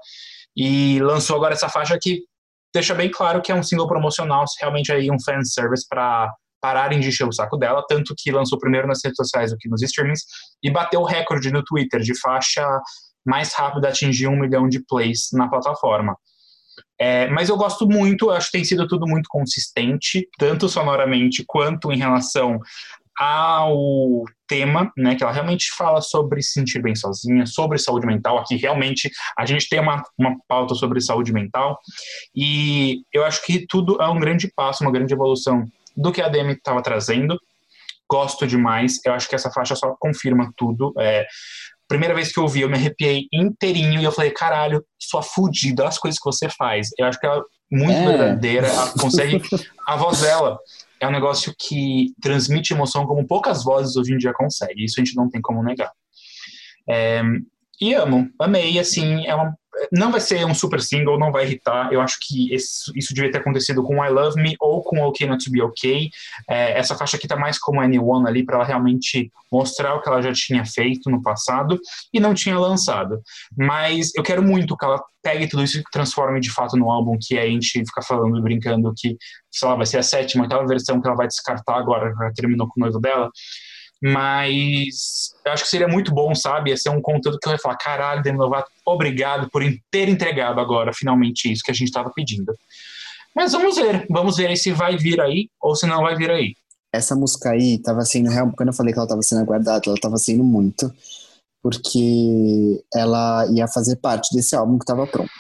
e lançou agora essa faixa que deixa bem claro que é um single promocional, realmente aí um fan service para pararem de encher o saco dela, tanto que lançou primeiro nas redes sociais do que nos streamings e bateu o recorde no Twitter de faixa mais rápida atingir um milhão de plays na plataforma. É, mas eu gosto muito, acho que tem sido tudo muito consistente, tanto sonoramente quanto em relação ao tema, né, que ela realmente fala sobre se sentir bem sozinha, sobre saúde mental. Aqui realmente a gente tem uma, uma pauta sobre saúde mental e eu acho que tudo é um grande passo, uma grande evolução do que a Demi estava trazendo. Gosto demais. Eu acho que essa faixa só confirma tudo. É, primeira vez que eu ouvi, eu me arrepiei inteirinho e eu falei, caralho, sua fudida, as coisas que você faz. Eu acho que ela é muito é. verdadeira, ela [LAUGHS] consegue. a voz dela é um negócio que transmite emoção como poucas vozes hoje em dia conseguem. Isso a gente não tem como negar. É, e amo, amei, assim, é uma, não vai ser um super single, não vai irritar. Eu acho que esse, isso devia ter acontecido com I Love Me ou com OK Not To Be OK. É, essa faixa aqui tá mais como Anyone ali, para ela realmente mostrar o que ela já tinha feito no passado e não tinha lançado. Mas eu quero muito que ela pegue tudo isso e transforme de fato no álbum, que a gente fica falando, brincando que, sei lá, vai ser a sétima, aquela versão que ela vai descartar agora, já terminou com o noivo dela. Mas eu acho que seria muito bom, sabe? Ia ser um conteúdo que eu ia falar: caralho, Demi Lovato, obrigado por ter entregado agora finalmente isso que a gente estava pedindo. Mas vamos ver, vamos ver se vai vir aí ou se não vai vir aí. Essa música aí tava sendo real, quando eu falei que ela tava sendo aguardada, ela tava sendo muito, porque ela ia fazer parte desse álbum que tava pronto.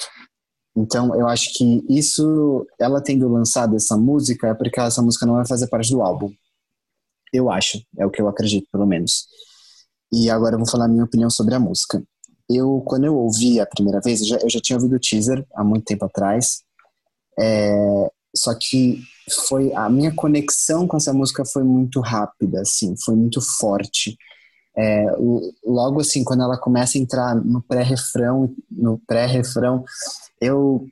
Então, eu acho que isso, ela tendo lançado essa música, é porque essa música não vai fazer parte do álbum. Eu acho, é o que eu acredito, pelo menos. E agora eu vou falar a minha opinião sobre a música. Eu, quando eu ouvi a primeira vez, eu já, eu já tinha ouvido o teaser há muito tempo atrás, é, só que foi a minha conexão com essa música foi muito rápida, assim, foi muito forte. É, logo assim, quando ela começa a entrar no pré-refrão, no pré-refrão, eu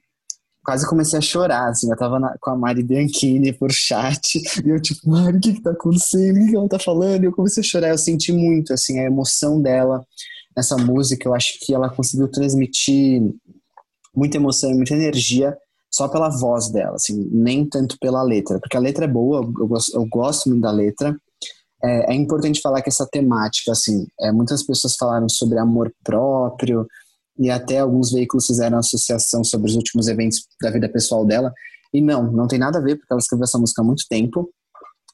quase comecei a chorar, assim, eu tava na, com a Mari Bianchini por chat, e eu tipo, Mari, o que que tá acontecendo? O que, ela tá falando? E eu comecei a chorar, eu senti muito, assim, a emoção dela nessa música, eu acho que ela conseguiu transmitir muita emoção e muita energia só pela voz dela, assim, nem tanto pela letra, porque a letra é boa, eu gosto, eu gosto muito da letra, é, é importante falar que essa temática, assim, é, muitas pessoas falaram sobre amor próprio, e até alguns veículos fizeram associação sobre os últimos eventos da vida pessoal dela. E não, não tem nada a ver, porque ela escreveu essa música há muito tempo.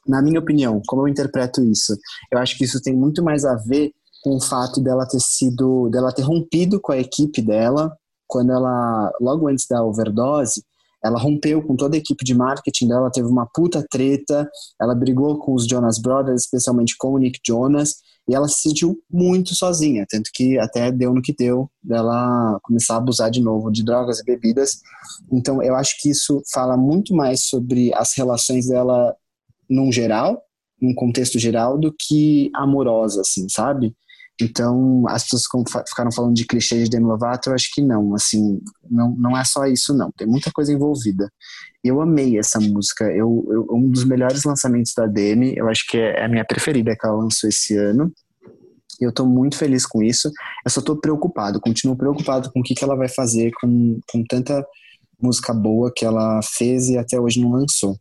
Na minha opinião, como eu interpreto isso? Eu acho que isso tem muito mais a ver com o fato dela ter sido, dela ter rompido com a equipe dela, quando ela, logo antes da overdose, ela rompeu com toda a equipe de marketing dela, teve uma puta treta, ela brigou com os Jonas Brothers, especialmente com o Nick Jonas, e ela se sentiu muito sozinha, tanto que até deu no que deu dela começar a abusar de novo de drogas e bebidas. Então, eu acho que isso fala muito mais sobre as relações dela num geral, num contexto geral, do que amorosa, assim, sabe? Então, as pessoas ficaram falando de clichês de Demi Lovato, eu acho que não, assim, não, não é só isso, não. Tem muita coisa envolvida. Eu amei essa música. Eu, eu, um dos melhores lançamentos da Demi, eu acho que é, é a minha preferida que ela lançou esse ano. Eu tô muito feliz com isso. Eu só tô preocupado, continuo preocupado com o que, que ela vai fazer com, com tanta música boa que ela fez e até hoje não lançou.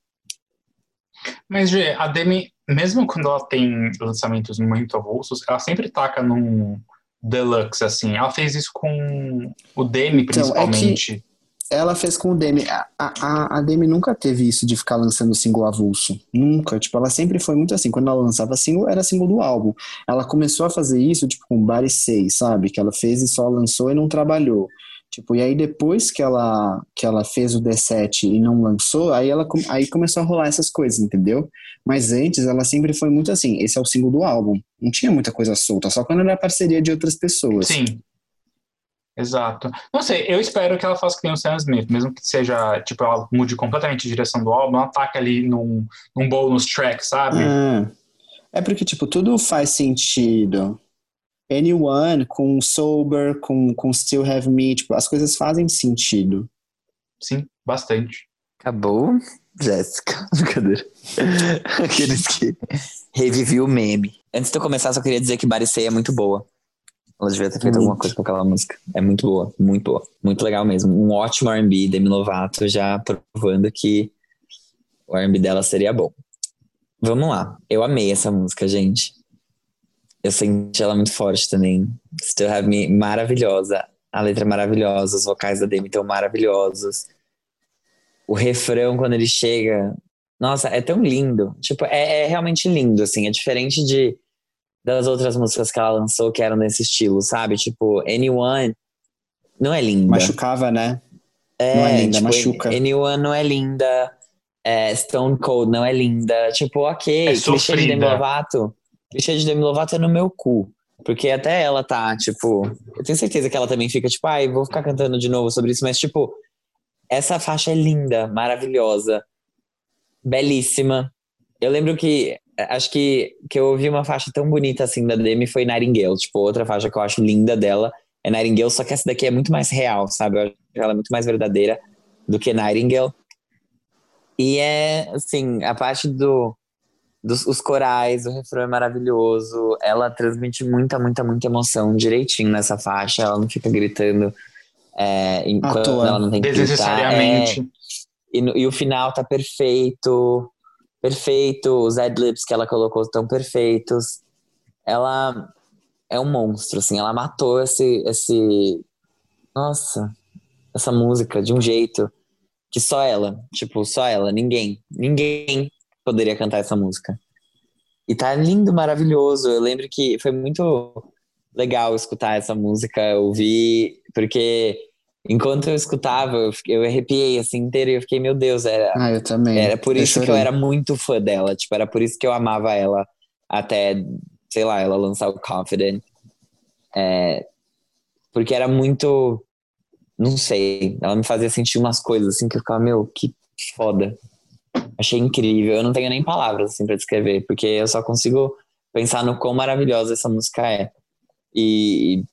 Mas, Gê, a Demi, mesmo quando ela tem lançamentos muito avulsos, ela sempre taca num deluxe, assim. Ela fez isso com o Demi, principalmente. Então, é ela fez com o Demi. A, a, a Demi nunca teve isso de ficar lançando single avulso. Nunca. Tipo, ela sempre foi muito assim. Quando ela lançava single, era single do álbum. Ela começou a fazer isso, tipo, com Body 6, sabe? Que ela fez e só lançou e não trabalhou. Tipo, e aí depois que ela, que ela fez o D7 e não lançou, aí ela aí começou a rolar essas coisas, entendeu? Mas antes ela sempre foi muito assim, esse é o single do álbum. Não tinha muita coisa solta, só quando era parceria de outras pessoas. Sim. Exato. Não sei, eu espero que ela faça que nem o Sam Smith, mesmo que seja, tipo, ela mude completamente a direção do álbum, ela ataca ali num, num bonus track, sabe? É. é porque, tipo, tudo faz sentido. Anyone com Sober, com, com Still Have Me, tipo, as coisas fazem sentido. Sim, bastante. Acabou, Jéssica. [LAUGHS] Brincadeira. Aqueles que reviviu o meme. Antes de eu começar, só queria dizer que Baricei é muito boa. Ela devia ter feito muito. alguma coisa com aquela música. É muito boa, muito boa. Muito legal mesmo. Um ótimo R&B, Demi Lovato já provando que o R&B dela seria bom. Vamos lá. Eu amei essa música, gente. Eu senti ela muito forte também. Still Have Me, maravilhosa. A letra é maravilhosa, os vocais da Demi estão maravilhosos. O refrão, quando ele chega... Nossa, é tão lindo. Tipo, é, é realmente lindo, assim. É diferente de das outras músicas que ela lançou que eram nesse estilo, sabe? Tipo, Anyone não é linda. Machucava, né? É, não é linda, tipo, machuca. Anyone não é linda. É, Stone Cold não é linda. Tipo, ok, é clichê de Demi Lovato. De Demi Lovato é no meu cu. Porque até ela tá, tipo. Eu tenho certeza que ela também fica, tipo, ai, vou ficar cantando de novo sobre isso, mas, tipo, essa faixa é linda, maravilhosa, belíssima. Eu lembro que acho que, que eu ouvi uma faixa tão bonita assim da Demi foi Nightingale. Tipo, outra faixa que eu acho linda dela é Nightingale, só que essa daqui é muito mais real, sabe? Eu acho que ela é muito mais verdadeira do que Nightingale. E é, assim, a parte do, dos os corais, o refrão é maravilhoso. Ela transmite muita, muita, muita emoção direitinho nessa faixa. Ela não fica gritando é, enquanto ela não tem que gritar. Desnecessariamente. É, e, e o final tá perfeito perfeito, os adlibs que ela colocou estão perfeitos. Ela é um monstro, assim, ela matou esse, esse, nossa, essa música de um jeito que só ela, tipo, só ela, ninguém, ninguém poderia cantar essa música. E tá lindo, maravilhoso. Eu lembro que foi muito legal escutar essa música, ouvir, porque Enquanto eu escutava, eu, arrepiei assim inteiro e eu fiquei, meu Deus, era. Ah, eu também. Era por eu isso chorei. que eu era muito fã dela. Tipo, era por isso que eu amava ela até, sei lá, ela lançar o Confident. É, porque era muito. Não sei. Ela me fazia sentir umas coisas assim que eu ficava, meu, que foda. Achei incrível. Eu não tenho nem palavras assim pra descrever, porque eu só consigo pensar no quão maravilhosa essa música é. E,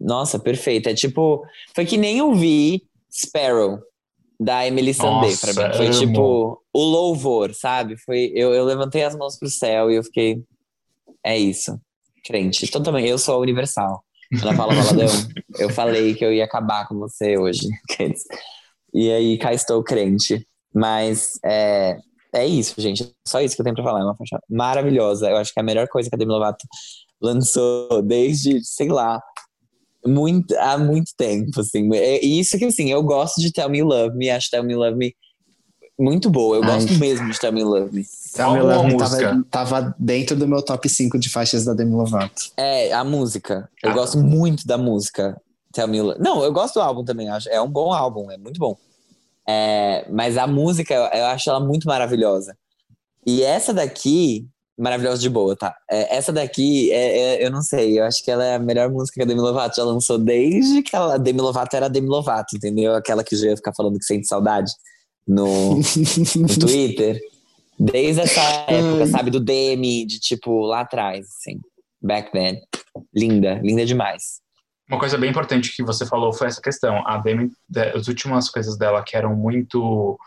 nossa, perfeito. É tipo. Foi que nem eu vi Sparrow, da Emily Sandé pra mim. Foi amo. tipo o louvor, sabe? Foi, eu, eu levantei as mãos pro céu e eu fiquei. É isso. Crente. Então também, eu sou universal. Ana Paula Valadão, eu falei que eu ia acabar com você hoje. [LAUGHS] E aí cá estou crente. Mas é, é isso, gente. Só isso que eu tenho pra falar. É uma faixa maravilhosa. Eu acho que é a melhor coisa que a Demi Lovato lançou desde, sei lá, muito, há muito tempo, assim. É isso que, assim, eu gosto de Tell Me Love Me, acho Tell Me Love Me muito boa. Eu Ai. gosto mesmo de Tell Me Love Me. Tell Me Love Me tava, tava, dentro do meu top 5 de faixas da Demi Lovato. É, a música. Eu ah. gosto muito da música. Tell Me Love Não, eu gosto do álbum também. Acho, é um bom álbum, é muito bom. É, mas a música, eu acho ela muito maravilhosa. E essa daqui, Maravilhosa de boa, tá? É, essa daqui, é, é, eu não sei, eu acho que ela é a melhor música que a Demi Lovato já lançou desde que a Demi Lovato era a Demi Lovato, entendeu? Aquela que já ia ficar falando que sente saudade no, no [LAUGHS] Twitter. Desde essa época, sabe? Do Demi, de tipo, lá atrás, assim. Back then. Linda, linda demais. Uma coisa bem importante que você falou foi essa questão. A Demi, as últimas coisas dela que eram muito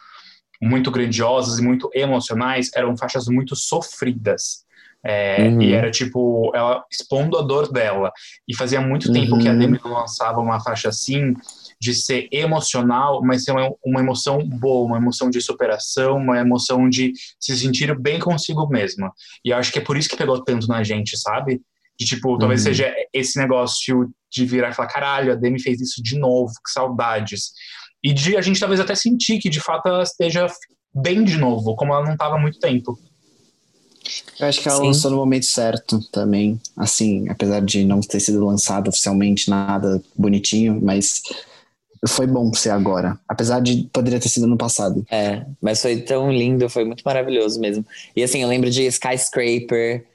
muito grandiosas e muito emocionais eram faixas muito sofridas. É, uhum. E era tipo, ela expondo a dor dela. E fazia muito tempo uhum. que a uhum. Demi não lançava uma faixa assim, de ser emocional, mas ser uma, uma, emoção boa, uma emoção de superação, uma emoção de se sentir bem consigo mesma. E eu acho que é por isso que pegou tanto na gente, sabe? De tipo, talvez uhum. seja esse negócio de virar e falar: caralho, a Demi fez isso de novo, que saudades. e de a gente talvez até sentir que de fato ela esteja bem de novo, como ela não estava há muito tempo. Eu acho que ela Sim. lançou no momento certo também, assim, apesar de não ter sido lançado oficialmente nada bonitinho, mas foi bom ser agora, apesar de poderia ter sido no passado. É, mas foi tão lindo, foi muito maravilhoso mesmo. E assim, eu lembro de Skyscraper,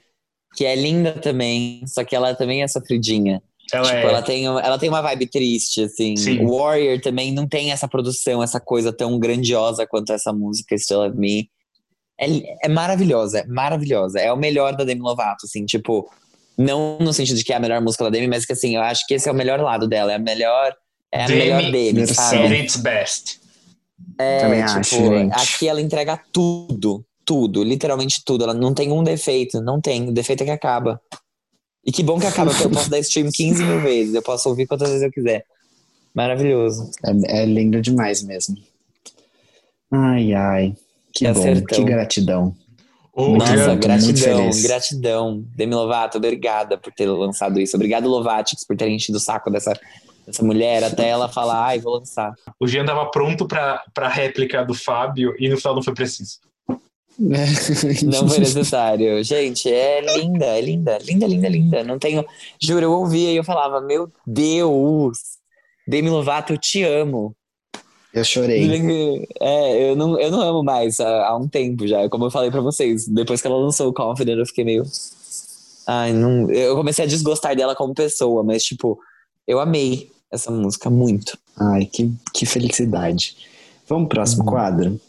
que é linda também, só que ela também é sofridinha. Ela, tipo, é... ela, tem, ela tem uma vibe triste, assim. Sim. Warrior também não tem essa produção, essa coisa tão grandiosa quanto essa música Still Love Me. É, é maravilhosa, é maravilhosa. É o melhor da Demi Lovato, assim, tipo... Não no sentido de que é a melhor música da Demi, mas que assim, eu acho que esse é o melhor lado dela. É a melhor... É a Demi melhor dele, sabe? its best. É, Também tipo, acho, gente. aqui ela entrega tudo. Tudo, literalmente tudo. Ela não tem um defeito, não tem. O defeito é que acaba. E que bom que acaba, porque eu posso dar stream 15 mil vezes, eu posso ouvir quantas vezes eu quiser. Maravilhoso. É, é lindo demais mesmo. Ai, ai. Que é bom, que gratidão. Oh, Nossa, gratidão, gratidão. Demi Lovato, obrigada por ter lançado isso. Obrigado, Lovatix, por ter enchido o saco dessa, dessa mulher até ela falar, ai, vou lançar. O Jean tava pronto pra, pra réplica do Fábio e no final não foi preciso. Não foi [LAUGHS] necessário. Gente, é linda, é linda, linda, linda, linda. Não tenho. Juro, eu ouvia e eu falava, meu Deus, Demi Lovato, eu te amo. Eu chorei. [LAUGHS] É, eu não, eu não amo mais há, há um tempo já. Como eu falei pra vocês, depois que ela lançou o Confident, eu fiquei meio. Ai, não. Eu comecei a desgostar dela como pessoa, mas, tipo, eu amei essa música muito. Ai, que, que felicidade. Vamos pro próximo uhum. quadro?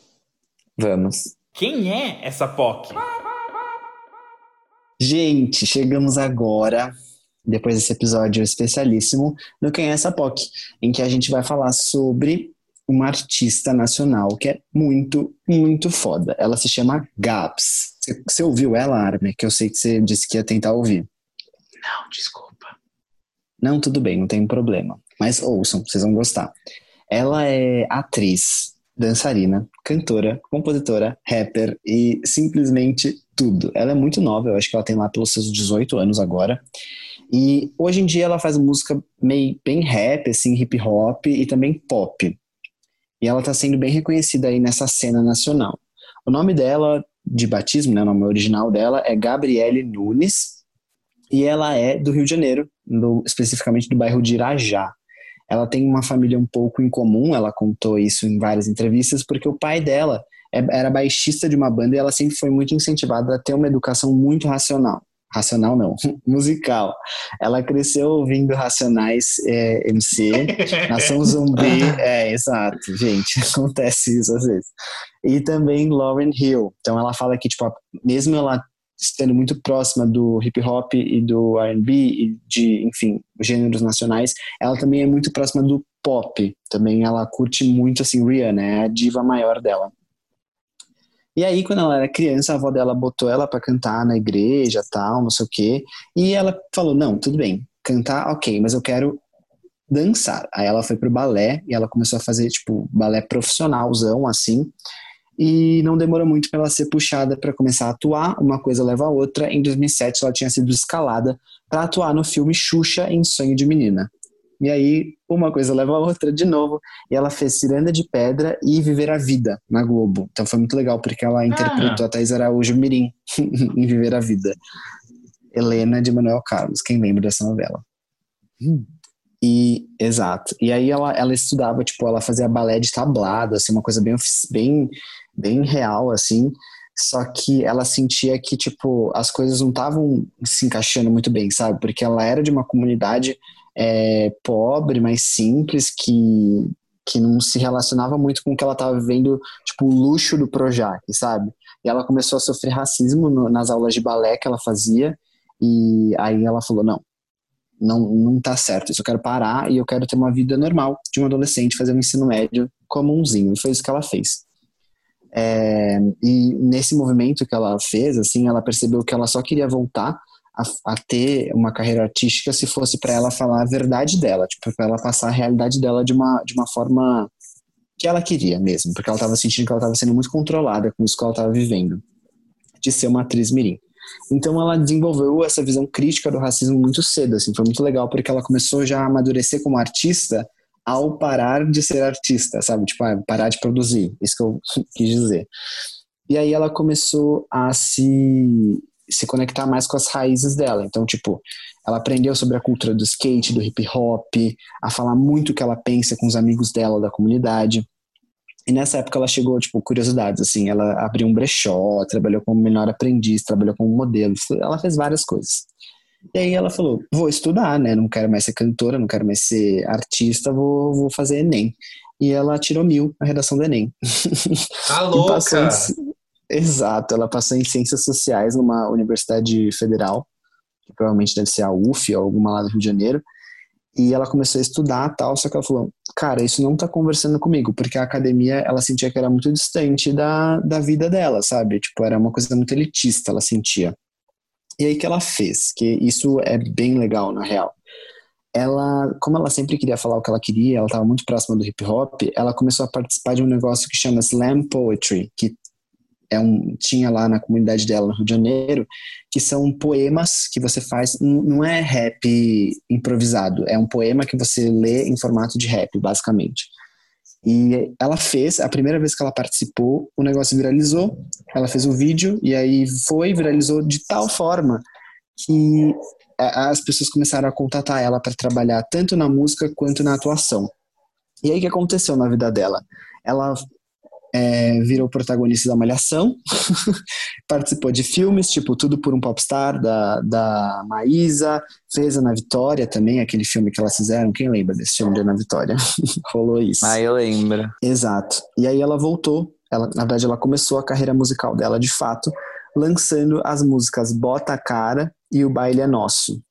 Vamos. Quem é essa POC? Gente, chegamos agora, depois desse episódio especialíssimo, no Quem é essa POC, em que a gente vai falar sobre uma artista nacional que é muito, muito foda. Ela se chama Gaps. Você ouviu ela, Armin? Que eu sei que você disse que ia tentar ouvir. Não, desculpa. Não, tudo bem, não tem problema. Mas ouçam, vocês vão gostar. Ela é atriz, dançarina, cantora, compositora, rapper e simplesmente tudo. Ela é muito nova, eu acho que ela tem lá pelos seus 18 anos agora. E hoje em dia ela faz música meio bem rap, assim, hip hop e também pop. E ela está sendo bem reconhecida aí nessa cena nacional. O nome dela, de batismo, né, o nome original dela é Gabriele Nunes. E ela é do Rio de Janeiro, do, especificamente do bairro de Irajá. Ela tem uma família um pouco incomum, ela contou isso em várias entrevistas, porque o pai dela é, era baixista de uma banda e ela sempre foi muito incentivada a ter uma educação muito racional. Racional não, [LAUGHS] musical. Ela cresceu ouvindo Racionais é, MC, [LAUGHS] Nação Zumbi, é, exato, gente, [LAUGHS] acontece isso às vezes. E também Lauren Hill. Então ela fala que, tipo, mesmo ela estando muito próxima do hip hop e do R&B e de, enfim, gêneros nacionais, ela também é muito próxima do pop. Também ela curte muito assim Rihanna, é a diva maior dela. E aí, quando ela era criança, a avó dela botou ela para cantar na igreja, tal, não sei o quê. E ela falou: "Não, tudo bem. Cantar, OK, mas eu quero dançar". Aí ela foi pro balé e ela começou a fazer tipo balé profissionalzão assim e não demorou muito para ela ser puxada para começar a atuar, uma coisa leva a outra. Em 2007, ela tinha sido escalada para atuar no filme Xuxa em Sonho de Menina. E aí, uma coisa leva a outra de novo, e ela fez Ciranda de Pedra e Viver a Vida na Globo. Então foi muito legal, porque ela interpretou ah. a Thais Araújo Mirim [LAUGHS] em Viver a Vida. Helena de Manuel Carlos, quem lembra dessa novela? Hum. E, exato. E aí ela, ela estudava, tipo, ela fazia balé de tablado, assim, uma coisa bem, bem bem real, assim. Só que ela sentia que, tipo, as coisas não estavam se encaixando muito bem, sabe? Porque ela era de uma comunidade é, pobre, mais simples, que, que não se relacionava muito com o que ela estava vivendo, tipo, o luxo do Projac, sabe? E ela começou a sofrer racismo no, nas aulas de balé que ela fazia, e aí ela falou: não, não, não tá certo, isso eu quero parar e eu quero ter uma vida normal de um adolescente, fazer um ensino médio comumzinho. E foi isso que ela fez. É, e nesse movimento que ela fez, assim, ela percebeu que ela só queria voltar a, a ter uma carreira artística se fosse para ela falar a verdade dela, tipo, para ela passar a realidade dela de uma, de uma forma que ela queria mesmo, porque ela estava sentindo que ela estava sendo muito controlada com isso que ela estava vivendo, de ser uma atriz mirim. Então ela desenvolveu essa visão crítica do racismo muito cedo, assim, foi muito legal porque ela começou já a amadurecer como artista ao parar de ser artista, sabe? Tipo, ah, parar de produzir. Isso que eu [LAUGHS] quis dizer. E aí ela começou a se se conectar mais com as raízes dela. Então, tipo, ela aprendeu sobre a cultura do skate, do hip hop, a falar muito o que ela pensa com os amigos dela da comunidade. E nessa época ela chegou, tipo, curiosidades, assim, ela abriu um brechó, trabalhou como menor aprendiz, trabalhou como modelo, ela fez várias coisas. E aí ela falou, vou estudar, né, não quero mais ser cantora, não quero mais ser artista, vou, vou fazer Enem. E ela tirou mil na redação do Enem. [LAUGHS] Tá louca! Exato, ela passou em Ciências Sociais numa universidade federal, que provavelmente deve ser a UF ou alguma lá do Rio de Janeiro, e ela começou a estudar tal, só que ela falou, cara, isso não tá conversando comigo, porque a academia, ela sentia que era muito distante da, da vida dela, sabe? Tipo, era uma coisa muito elitista, ela sentia. E aí que ela fez, que isso é bem legal, na real. Ela, como ela sempre queria falar o que ela queria, ela estava muito próxima do hip hop, ela começou a participar de um negócio que chama Slam Poetry, que é um, tinha lá na comunidade dela no Rio de Janeiro, que são poemas que você faz, não é rap improvisado, é um poema que você lê em formato de rap, basicamente. E ela fez, a primeira vez que ela participou, o negócio viralizou, ela fez o vídeo e aí foi, viralizou de tal forma que as pessoas começaram a contatar ela para trabalhar tanto na música quanto na atuação. E aí o que aconteceu na vida dela? Ela é, virou protagonista da Malhação, [LAUGHS] participou de filmes, tipo Tudo por um Popstar, da, da Maísa, fez Ana Vitória também, aquele filme que elas fizeram, quem lembra desse filme de Ana Vitória? [LAUGHS] Rolou isso. Ah, eu lembro. Exato. E aí ela voltou, ela, na verdade ela começou a carreira musical dela de fato, lançando as músicas Bota a Cara e O Baile é Nosso.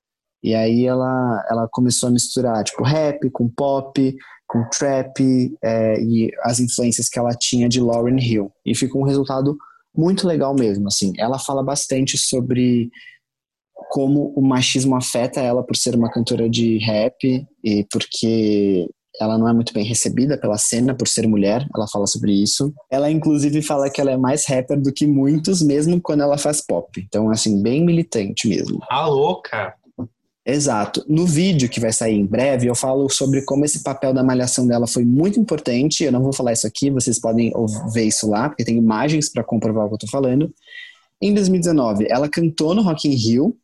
E aí ela, ela começou a misturar, tipo, rap com pop, com trap é, e as influências que ela tinha de Lauryn Hill. E ficou um resultado muito legal mesmo, assim. Ela fala bastante sobre como o machismo afeta ela por ser uma cantora de rap e porque ela não é muito bem recebida pela cena por ser mulher, ela fala sobre isso. Ela inclusive fala que ela é mais rapper do que muitos, mesmo quando ela faz pop. Então, assim, bem militante mesmo. A louca! Exato. No vídeo que vai sair em breve, eu falo sobre como esse papel da malhação dela foi muito importante. Eu não vou falar isso aqui, vocês podem ver isso lá, porque tem imagens para comprovar o que eu tô falando. Em 2019, ela cantou no Rock in Rio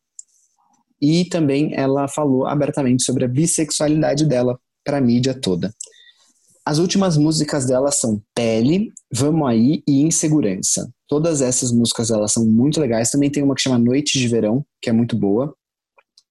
e também ela falou abertamente sobre a bissexualidade dela para a mídia toda. As últimas músicas dela são Pele, Vamos Aí e Insegurança. Todas essas músicas elas são muito legais. Também tem uma que chama Noite de Verão, que é muito boa.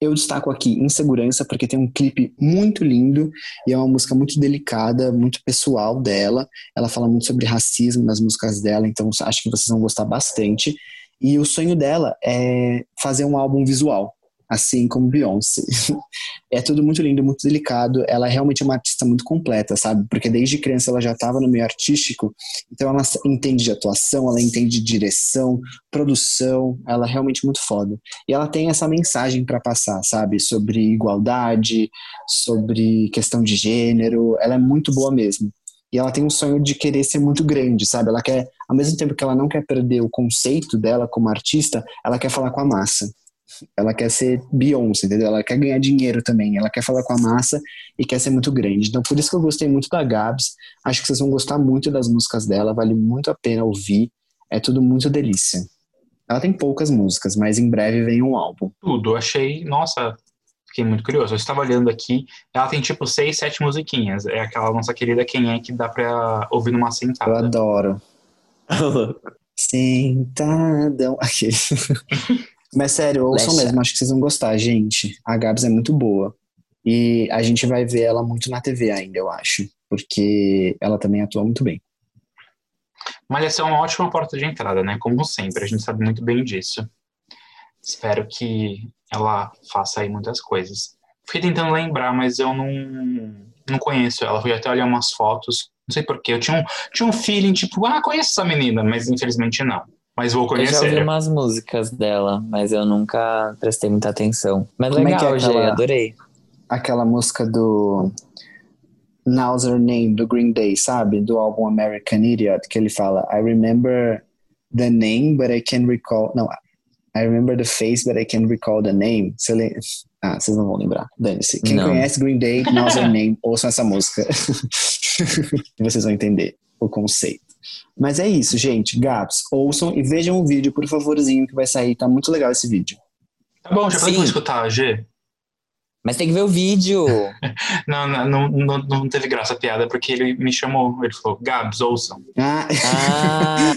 Eu destaco aqui Insegurança porque tem um clipe muito lindo e é uma música muito delicada, muito pessoal dela. Ela fala muito sobre racismo nas músicas dela, então acho que vocês vão gostar bastante. E o sonho dela é fazer um álbum visual assim como Beyoncé. [LAUGHS] é tudo muito lindo, muito delicado. Ela é realmente uma artista muito completa, sabe? Porque desde criança ela já estava no meio artístico, então ela entende de atuação, ela entende de direção, produção, ela é realmente muito foda. E ela tem essa mensagem para passar, sabe? Sobre igualdade, sobre questão de gênero. Ela é muito boa mesmo. E ela tem um sonho de querer ser muito grande, sabe? Ela quer, ao mesmo tempo que ela não quer perder o conceito dela como artista, ela quer falar com a massa. Ela quer ser Beyoncé, entendeu? Ela quer ganhar dinheiro também. Ela quer falar com a massa e quer ser muito grande. Então, por isso que eu gostei muito da Gabs. Acho que vocês vão gostar muito das músicas dela. Vale muito a pena ouvir. É tudo muito delícia. Ela tem poucas músicas, mas em breve vem um álbum. Tudo. Achei, nossa, fiquei muito curioso. Eu estava olhando aqui, ela tem tipo seis, sete musiquinhas. É aquela nossa querida Quem é que dá pra ouvir numa sentada. Eu adoro. [LAUGHS] Sentadão. [LAUGHS] Aqui. Mas sério, ouçam Lecha. mesmo, acho que vocês vão gostar, gente. A Gabs é muito boa. E a gente vai ver ela muito na TV ainda, eu acho. Porque ela também atua muito bem. Malhação é uma ótima porta de entrada, né? Como sempre, a gente sabe muito bem disso. Espero que ela faça aí muitas coisas. Fui tentando lembrar, mas eu não, não conheço ela. Fui até olhar umas fotos. Não sei porquê. Eu tinha um, tinha um feeling, tipo, ah, conheço essa menina, mas infelizmente não mas vou conhecer. Eu já ouvi umas músicas dela, mas eu nunca prestei muita atenção. Mas Como legal, é é aquela, adorei. Aquela música do Now's Her Name, do Green Day, sabe? Do álbum American Idiot, que ele fala I remember the name, but I can't recall... Não, I remember the face, but I can't recall the name. [LAUGHS] Ah, vocês não vão lembrar. Dane-se. Quem não. conhece Green Day, Now's Your [LAUGHS] Name, ouçam essa música. [LAUGHS] vocês vão entender o conceito. Mas é isso, gente. Gaps, ouçam e vejam o vídeo, por favorzinho, que vai sair. Tá muito legal esse vídeo. Tá bom, já podemos escutar, G. Mas tem que ver o vídeo. [LAUGHS] não, não, não, não, teve graça a piada, porque ele me chamou. Ele falou, Gabs, ouçam. Ah, ah,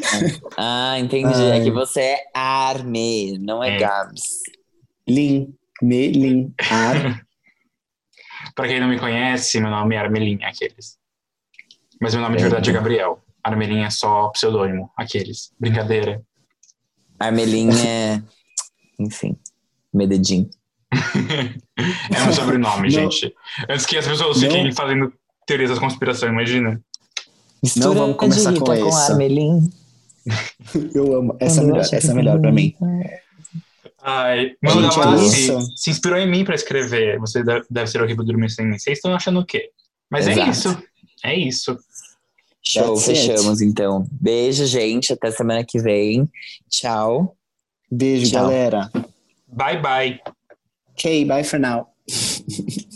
ah entendi. Ai. É que você é Arme, não é, é. Gabs. Lin. Melin. Ar. [LAUGHS] pra quem não me conhece, meu nome é Armelin, aqueles. Mas meu nome de verdade é Gabriel. Armelin é só pseudônimo, aqueles. Brincadeira. Armelin é. Enfim. Medellín. [LAUGHS] é um sobrenome, gente. Antes que as pessoas fiquem não. fazendo teorias da conspiração, imagina. Mistura não vamos começar com, com essa. Armelin. [LAUGHS] Eu amo. Essa é melhor, essa é melhor pra mim. Ai, Mano Damassi se inspirou em mim pra escrever. Você deve ser horrível dormir sem mim. Vocês estão achando o quê? Mas é Exato. é isso. É isso. Show, That's fechamos it. então. Beijo, gente. Até semana que vem. Tchau. Beijo, Tchau. galera. Bye, bye. Okay, bye for now. [LAUGHS]